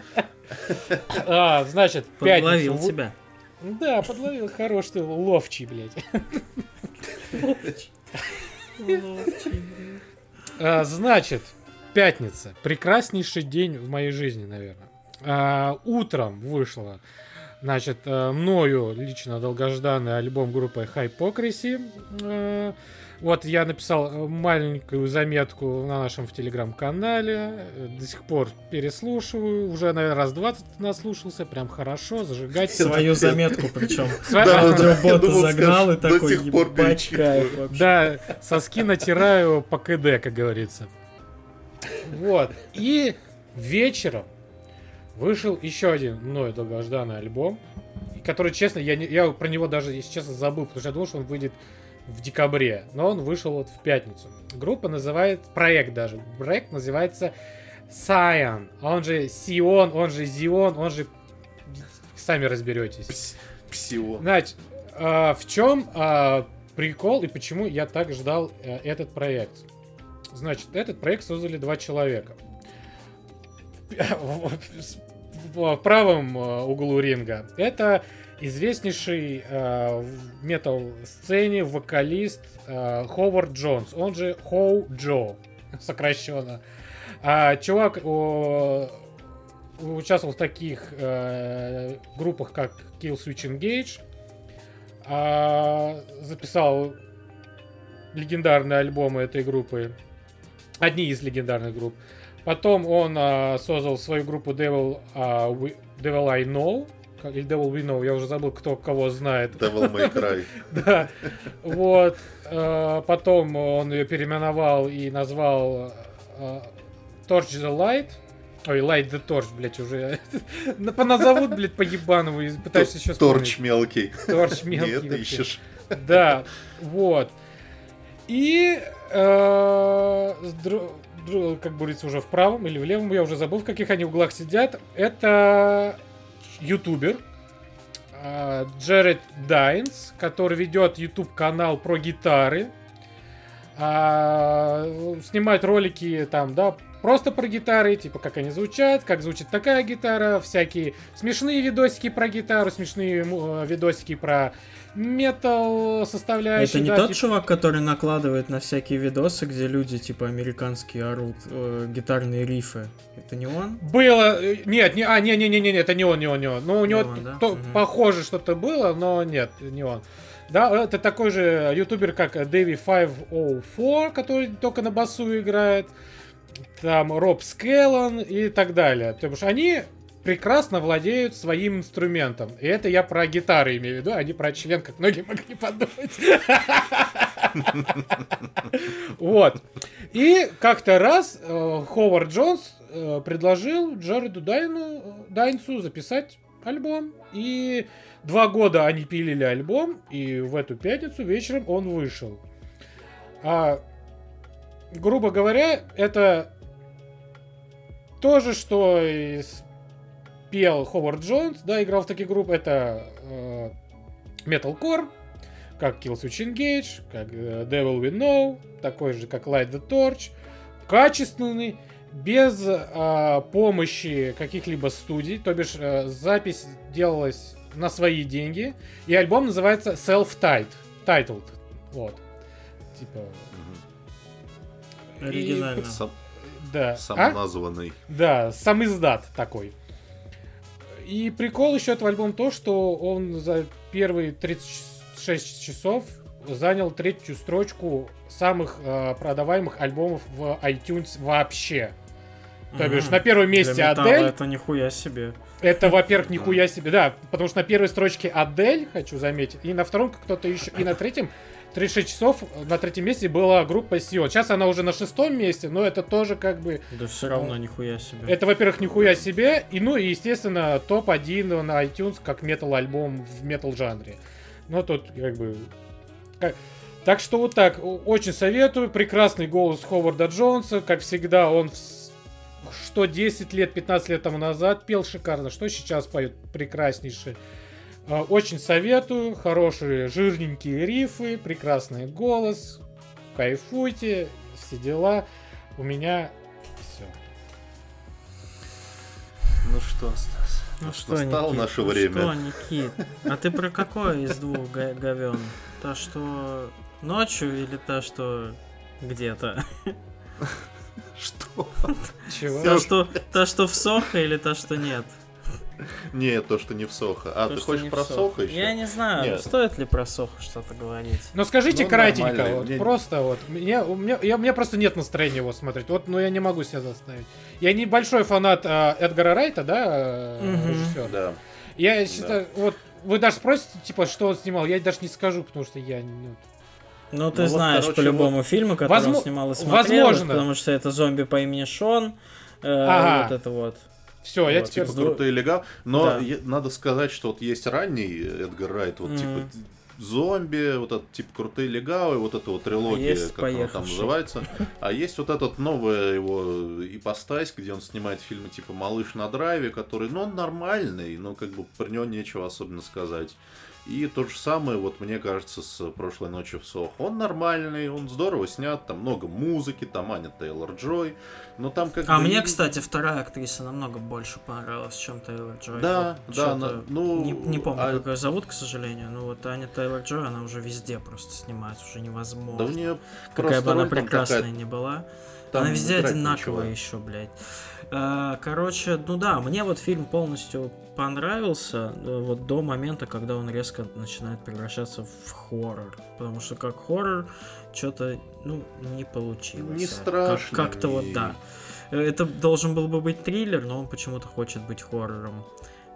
А, значит, пятницу Подловил вы- тебя. Да, подловил. Хорош ты, ловчий, блядь. А, Значит, пятница. Прекраснейший день в моей жизни, наверное. А, Утром вышло, значит, э, мною лично долгожданный альбом группы Hypocrisy. Вот я написал э, маленькую заметку на нашем в телеграм-канале. Э, До сих пор переслушиваю. Уже, наверное, раз 20 наслушался. Прям хорошо. Зажигать. Свою заметку причем. Думал, загнал и такой, сих пор ебать, перечитываю». кайф вообще. Да, соски натираю по КД, как говорится. Вот. И вечером вышел еще один мной долгожданный альбом, который, честно, я, не- я про него даже, если честно, забыл, потому что я думал, что он выйдет в декабре, но он вышел вот в пятницу. Группа называет, проект даже, проект называется Scion, он же Сион, он же Зион, он же... Сами разберетесь. Пс- Псион. Значит, а, в чем а, прикол и почему я так ждал э, этот проект? Значит, этот проект создали два человека. В правом э, углу ринга это известнейший э, в метал-сцене вокалист э, Ховард Джонс, он же Хоу Джо, сокращенно. А, чувак о, участвовал в таких э, группах, как Kill Switch Engage, а, записал легендарные альбомы этой группы, одни из легендарных групп. Потом он а, создал свою группу Devil, а, We- Devil I Know, как- или Devil We Know, я уже забыл, кто кого знает. Devil May Cry. Да, вот. э, Потом он ее переименовал и назвал э, Torch the Light. Ой, Light the Torch, блядь, уже. На- Поназовут, блядь, по ебаному и пытаешься еще Торч мелкий. Торч мелкий. это вообще. ищешь. Да, вот. И, э, как говорится, уже в правом или в левом, я уже забыл, в каких они углах сидят. Это ютубер э, Джеред Дайнс, который ведет YouTube канал про гитары. А, снимает ролики там, да, просто про гитары, типа как они звучат, как звучит такая гитара, всякие смешные видосики про гитару, смешные э, видосики про метал составляющие. Это не да, тот типа- чувак, который накладывает на всякие видосы, где люди типа американские орут э, гитарные рифы. Это не он? Было, э, нет, не, а, не, не, не, не, это не он, не он, не он. Ну, у Не него он, да? то- Мгм. похоже что-то было, но нет, не он. Да, это такой же ютубер, как Дэви 504, который только на басу играет. Там Роб Скеллон и так далее. Потому что они прекрасно владеют своим инструментом. И это я про гитары имею в виду, а не про член, как многие могли подумать. Вот. И как-то раз э, Ховард Джонс э, предложил Джареду Дайну, Дайнсу записать альбом. И два года они пилили альбом, и в эту пятницу вечером он вышел. А, грубо говоря, это то же, что и пел Ховард Джонс, да, играл в таких групп, это э, Metalcore, как Killswitch Engage, как э, Devil We Know, такой же, как Light the Torch, качественный, без э, помощи каких-либо студий, то бишь э, запись делалась на свои деньги, и альбом называется Self-Titled, titled, вот, типа. Оригинально. Сам, да, А? самоназванный. Да, сам издат такой. И прикол еще этого альбома то, что он за первые 36 часов занял третью строчку самых э, продаваемых альбомов в iTunes вообще. То бишь, Мгм. на первом Для месте металла Адель. Это нихуя себе. Это, во-первых, нихуя себе, да. Потому что на первой строчке Адель, хочу заметить, и на втором кто-то еще, и на третьем 36 часов на третьем месте была группа Сио. Сейчас она уже на шестом месте, но это тоже как бы Да все равно нихуя себе. это, во-первых, нихуя себе, и, ну, и, естественно, топ-1 на iTunes как метал-альбом в метал-жанре. Но тут, как бы... как- Так что вот так, очень советую. Прекрасный голос Ховарда Джонса. Как всегда, он в что 10 лет, 15 лет тому назад пел шикарно, что сейчас поет прекраснейший. А, Очень советую. Хорошие жирненькие рифы, прекрасный голос. Кайфуйте, все дела. У меня все. Ну что, Стас? Ну что, настало Никит, наше ну время. Что, Никит? А ты про какое из двух говен? Та, что ночью или та, что где-то? Что? Чего? Та, что, та, что в Сохо или та, что нет? Не, то, что не в Сохо. А, То, ты хочешь про Сохо. Еще? Я не знаю, Нет. стоит ли про Сохо что-то говорить. Ну скажите Ну, кратенько, вот Не- просто вот. Мне, у, меня, я, у меня просто нет настроения его смотреть. Вот, но я не могу себя заставить. Я не большой фанат а, Эдгара Райта, да, э, Мгм. режиссер. Да. Я считаю, вот вы даже спросите, типа, что он снимал, я даже не скажу, потому что я ну, Ну, ты Ну вот, знаешь короче, по любому фильму, который он Возмо- снимал и смотрел, возможно. потому что это зомби по имени Шон. э, Ага. Вот это вот. Все, я Вот, теперь Типа крутые легал. Но Да. надо сказать, что вот есть ранний Эдгар Райт, вот Мгм. типа зомби, вот этот типа крутые легавы, вот эта вот трилогия, есть как она там называется. А есть вот этот новая его ипостась, где он снимает фильмы типа «Малыш на драйве», который, ну, он нормальный, но как бы про него нечего особенно сказать. И то же самое, вот мне кажется, с прошлой ночью в Сох. Он нормальный, он здорово снят, там много музыки, там Аня Тейлор Джой, но там как А мне, и- кстати, вторая актриса намного больше понравилась, чем Тейлор Джой. Да, Вот да, на- ну, Не, не помню, а- как ее зовут, к сожалению. Но вот Аня Тейлор Джой, она уже везде просто снимается, уже невозможно. Да у нее Какая бы она прекрасная такая, не была. там она везде одинаковая нечего. еще, блядь. А, Короче, ну да, мне вот фильм полностью понравился э, вот до момента, когда он резко начинает превращаться в хоррор. Потому что как хоррор что-то, ну, не получилось. Не Как- страшно, Как-то вот, да. Э, Это должен был бы быть триллер, но он почему-то хочет быть хоррором.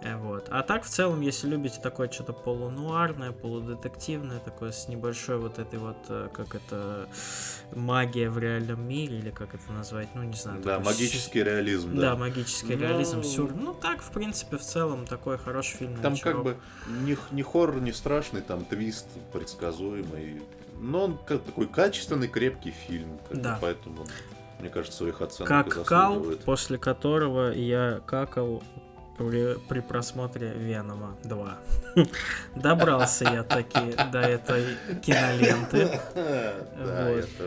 Э, Вот. А так, в целом, если любите такое что-то полунуарное, полудетективное, такое с небольшой вот этой вот, э, как это, магия в реальном мире, или как это назвать, ну, не знаю. Да, магический реализм, да, да. магический Ну, реализм, сюр. Ну, так, в принципе, в целом, такой хороший фильм. Там вечерок. как бы не, не хоррор, не страшный, там твист предсказуемый. Но он как такой качественный, крепкий фильм. Да. поэтому, мне кажется, своих оценок Как кал, после которого я какал при, при просмотре Венома 2. Добрался я таки до этой киноленты.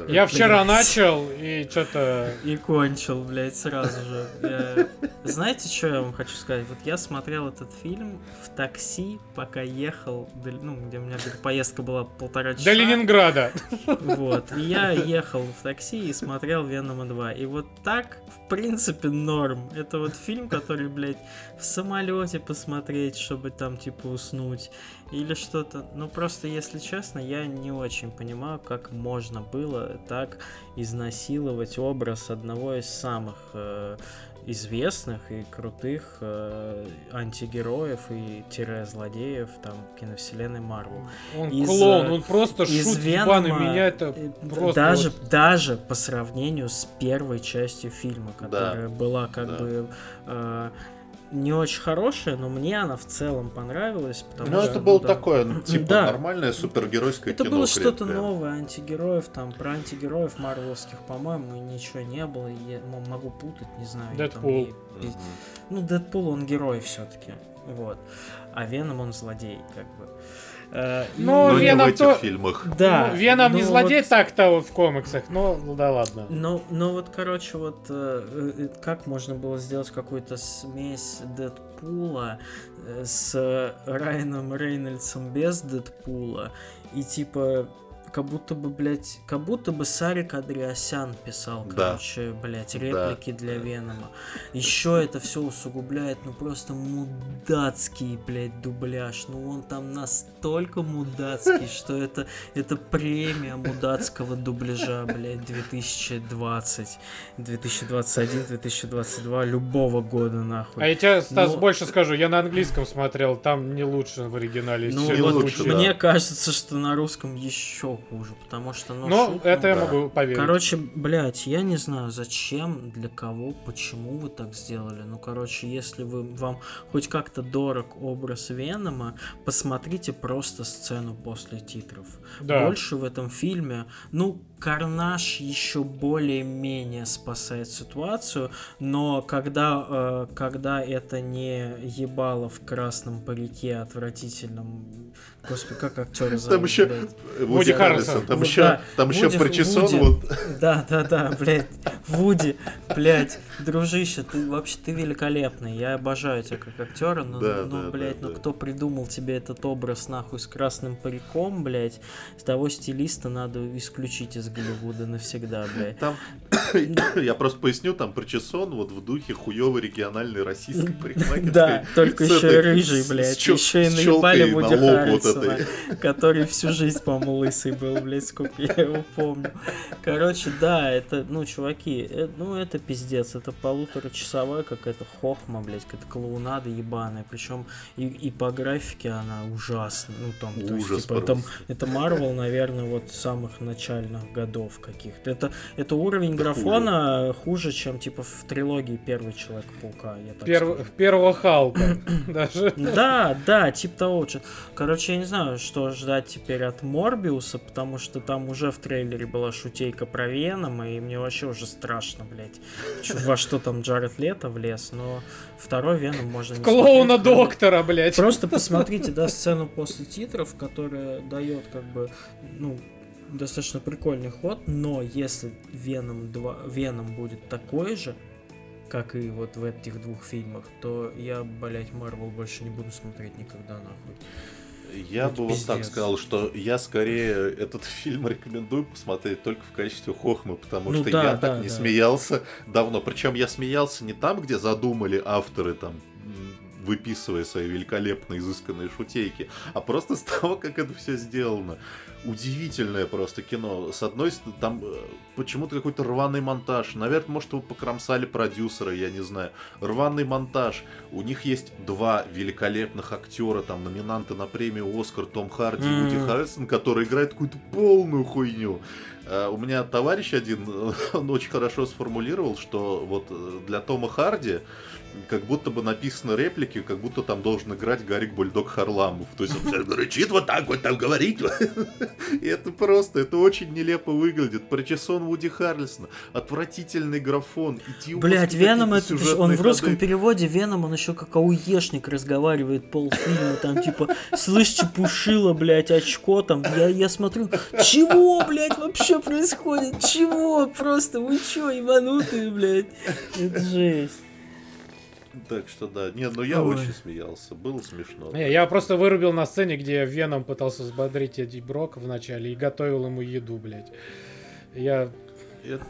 Я вчера начал и что-то. И кончил, блядь, сразу же. Знаете, что я вам хочу сказать? Вот я смотрел этот фильм в такси, пока ехал, ну, где у меня поездка была полтора часа. До Ленинграда. Вот. И я ехал в такси и смотрел Венома 2. И вот так, в принципе, норм. Это вот фильм, который, блядь, в самолете посмотреть, чтобы там, типа, уснуть. Или что-то. Ну, просто, если честно, я не очень понимаю, как можно было так изнасиловать образ одного из самых э, известных и крутых э, антигероев и тире злодеев там киновселенной Марвел. Он Из, клоун, э, он просто из шут ебаный. Венома, Меня это э, просто даже, вот- даже по сравнению с первой частью фильма, которая была как Да. бы э, не очень хорошая, но мне она в целом понравилась. Потому Ну, что, это было да. такое, ну, типа, Да. нормальное супергеройское Это кино. было что-то новое, антигероев, там, про антигероев марвелских, по-моему, ничего не было, я могу путать, не знаю. я там Дэдпул. не- пиз- Ну, Дэдпул, он герой все-таки, вот. А Веном, он злодей, как бы. Э, Ну, Но не в Веном этих то- фильмах. Да. Ну, Веном не злодей вот- так-то вот в комиксах, но да ладно. Ну, ну вот, короче, вот э, э, как можно было сделать какую-то смесь Дэдпула э, с Райаном Рейнольдсом без Дэдпула и типа как будто бы, блядь, как будто бы Сарик Андреасян писал, Да. короче, блядь, Да. реплики для Венома. Еще это все усугубляет, ну просто мудацкий, блядь, дубляж. Ну он там настолько мудацкий, что это, это премия мудацкого дубляжа, блядь, 2020, 2021, 2022, любого года, нахуй. А я тебе, Стас, Ну- больше скажу, я на английском смотрел, там не лучше в оригинале. Ну, вот лучше, да. мне кажется, что на русском еще хуже, потому что, ну, Ну, шут- это я да. могу поверить. Короче, блядь, я не знаю, зачем, для кого, почему вы так сделали. Ну, короче, если вы вам хоть как-то дорог образ Венома, посмотрите просто сцену после титров. Да. Больше в этом фильме, ну, Карнаж еще более-менее спасает ситуацию, но когда, э, когда это не ебало в красном парике отвратительном, господи, как актер Там еще блядь? Вуди. Харрисон, там еще, да, там еще Вуди- причесон, Вуди. вот Да, да, да, блядь. Вуди, блядь, дружище, ты вообще ты великолепный. Я обожаю тебя как актера, но, Да, ну, да, блядь, да, ну да. кто придумал тебе этот образ нахуй с красным париком, блядь, с того стилиста надо исключить из Голливуда навсегда, блядь. Там, я просто поясню, там причесон вот в духе хуёвой региональной российской парикмахерской. Да, только С еще рыжий, блядь. Еще и наебали Вуди на этой. который всю жизнь, по-моему, лысый был, блядь, сколько я его помню. Короче, да, это, ну, чуваки, э, ну, это пиздец. Это полуторачасовая какая-то хохма, блядь, какая-то клоунада ебаная. Причем и, и по графике она ужасна. Ну, там, то есть, Ужас типа, это, просто. это Марвел, наверное, вот самых начальных годов каких-то. Это, это уровень графона хуже, чем, типа, в трилогии Первый Человек-паука, я так Перв- скажу. Первого Халка даже. Да, да, типа того. Короче, я не знаю, что ждать теперь от Морбиуса, потому что там уже в трейлере была шутейка про Венома, и мне вообще уже страшно, блядь. Во что там Джаред Лето влез, но второй Веном можно не Клоуна смотреть, доктора, блядь. Просто посмотрите, да, сцену после титров, которая дает как бы, ну, достаточно прикольный ход, но если Веном 2, Веном будет такой же, как и вот в этих двух фильмах, то я, блять, Марвел больше не буду смотреть никогда нахуй. Я Это бы вот так пиздец. сказал, что я скорее этот фильм рекомендую посмотреть только в качестве хохмы, потому Ну что да, я да, так не да. смеялся давно. Причем я смеялся не там, где задумали авторы там выписывая свои великолепно изысканные шутейки, а просто с того, как это все сделано. Удивительное просто кино. С одной стороны, там э, почему-то какой-то рваный монтаж. Наверное, может, его покромсали продюсеры, я не знаю. Рваный монтаж. У них есть два великолепных актера, там, номинанты на премию Оскар, Том Харди и Вуди. Харрисон, которые играют какую-то полную хуйню. Э, У меня товарищ один, он очень хорошо сформулировал, что вот э, для Тома Харди как будто бы написаны реплики, как будто там должен играть Гарик Бульдог Харламов. То есть он рычит вот так вот там говорит. И это просто, это очень нелепо выглядит. Причесон Вуди Харрельсона, отвратительный графон, Блять, Веном это... Он в русском переводе Веном, он еще как ауешник разговаривает полфильма, там типа, слышь, чепушила, блять, очко там. Я, я смотрю, чего, блять, вообще происходит? Чего? Просто вы че, ебанутые, блять? Это жесть. Так что да, нет, ну я Ой. очень смеялся, было смешно. Не, я просто вырубил на сцене, где Веном пытался взбодрить Эдди Брока вначале и готовил ему еду, блядь. Я, Это...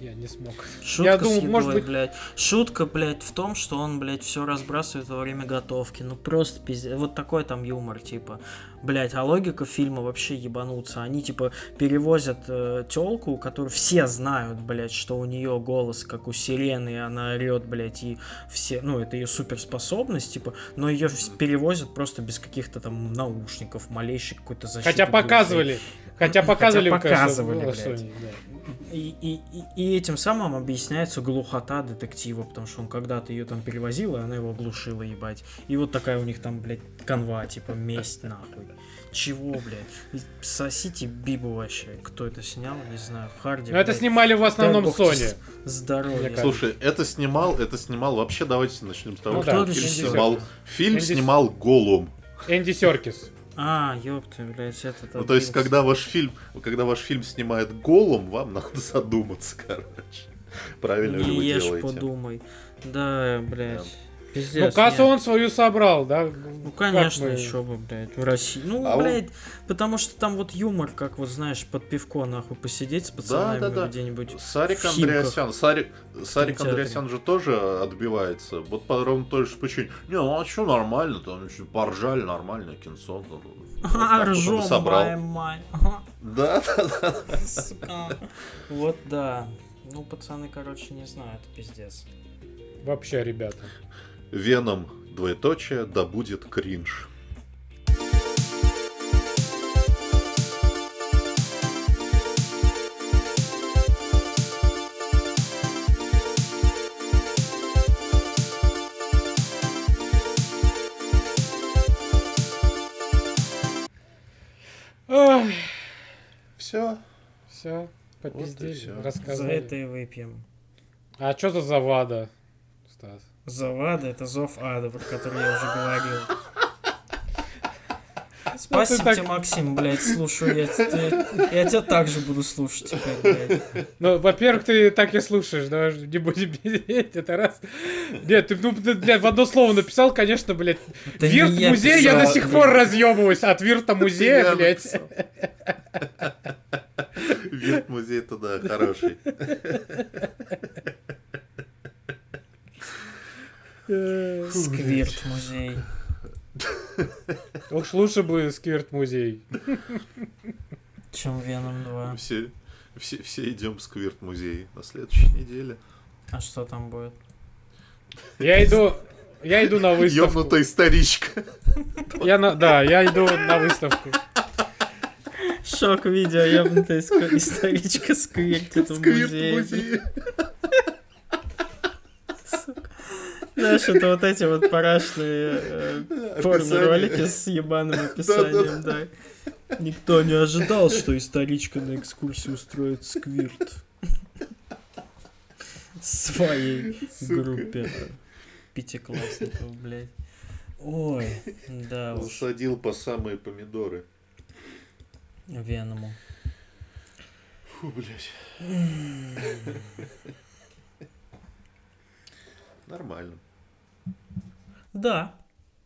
я не смог. Шутка Я думал, с едой, может быть- блядь. Шутка, блядь, в том, что он, блядь, все разбрасывает во время готовки. Ну просто пиздец. Вот такой там юмор, типа. Блядь, а логика фильма вообще ебануться. Они, типа, перевозят э, телку, которую все знают, блядь, что у нее голос, как у сирены, и она орет, блядь, и все, ну, это ее суперспособность, типа, но ее перевозят просто без каких-то там наушников, малейшей какой-то защиты. Хотя показывали. Хотя показывали, Хотя конечно, показывали, было блядь. да. И, и, и, этим самым объясняется глухота детектива, потому что он когда-то ее там перевозил, и она его оглушила, ебать. И вот такая у них там, блядь, канва, типа, месть нахуй. Чего, блядь? Сосите Бибу вообще. Кто это снял? Не знаю. Харди. Но это снимали в Дай основном тебе Sony. с- Здоровья. Мне кажется. Слушай, это снимал, это снимал, вообще давайте начнем с того, Ну что да, фильм снимал, фильм Энди- снимал Голум. Энди Серкис. А, ёпта, блядь, этот... Ну, то есть, когда ваш фильм, когда ваш фильм снимает Голум, вам надо задуматься, короче. Правильно ли Не вы ешь, делаете? подумай. Да, блядь. Да. Пиздец. Ну, кассу нет. он свою собрал, да? Ну, конечно, мы- еще бы, блядь, в России. Ну, А он- блядь, потому что там вот юмор, как вот, знаешь, под пивко, нахуй, посидеть с пацанами да, да. где-нибудь. Сарик. Андреасян, Сарик, Сарик. Андреасян же тоже отбивается. Вот по ровно той же причине. Не, ну а что нормально, там еще поржали, нормальное кинцо. ну, А, он ржем, собрал. мать. Да, да, да. Вот да. Ну, пацаны, короче, не знаю, это пиздец. Вообще, ребята. Веном, двоеточие, да будет кринж. Ой, Все. все, попиздели, всё. За рассказали. это и выпьем. А что за завада, Стас? Завада это зов ада, про который я уже говорил. Спасибо так- тебе, Максим, блядь, слушаю. Я, те- я тебя также буду слушать теперь, блядь. Ну, во-первых, ты так и слушаешь, давай же не будем медлить, это раз. Нет, ты, ну, ты, блядь, в одно слово написал, конечно, блядь. Да не Вирт я музей, я до сих блядь. пор разъебываюсь от Вирта музея, блядь. написал. Вид музей-то да, хороший. Э, Сквирт музей. Уж лучше бы Сквирт музей. Чем Веном 2. Все, все, все идем в Сквирт музей на следующей неделе. А что там будет? Я иду, я иду на выставку. Ёбнутая старичка. Я на, да, я иду на выставку. Шок видео, ебнутая ск- историчка сквиртит в Сквирт музее. Знаешь, это вот эти вот парашные э, Описание. порно-ролики с ебаным описанием, да. Никто не ожидал, что историчка на экскурсию устроит сквирт. Своей Сука. группе пятиклассников, блядь. Ой, да уж, Засадил по самые помидоры. Веному. Фу, блядь. Нормально. Да,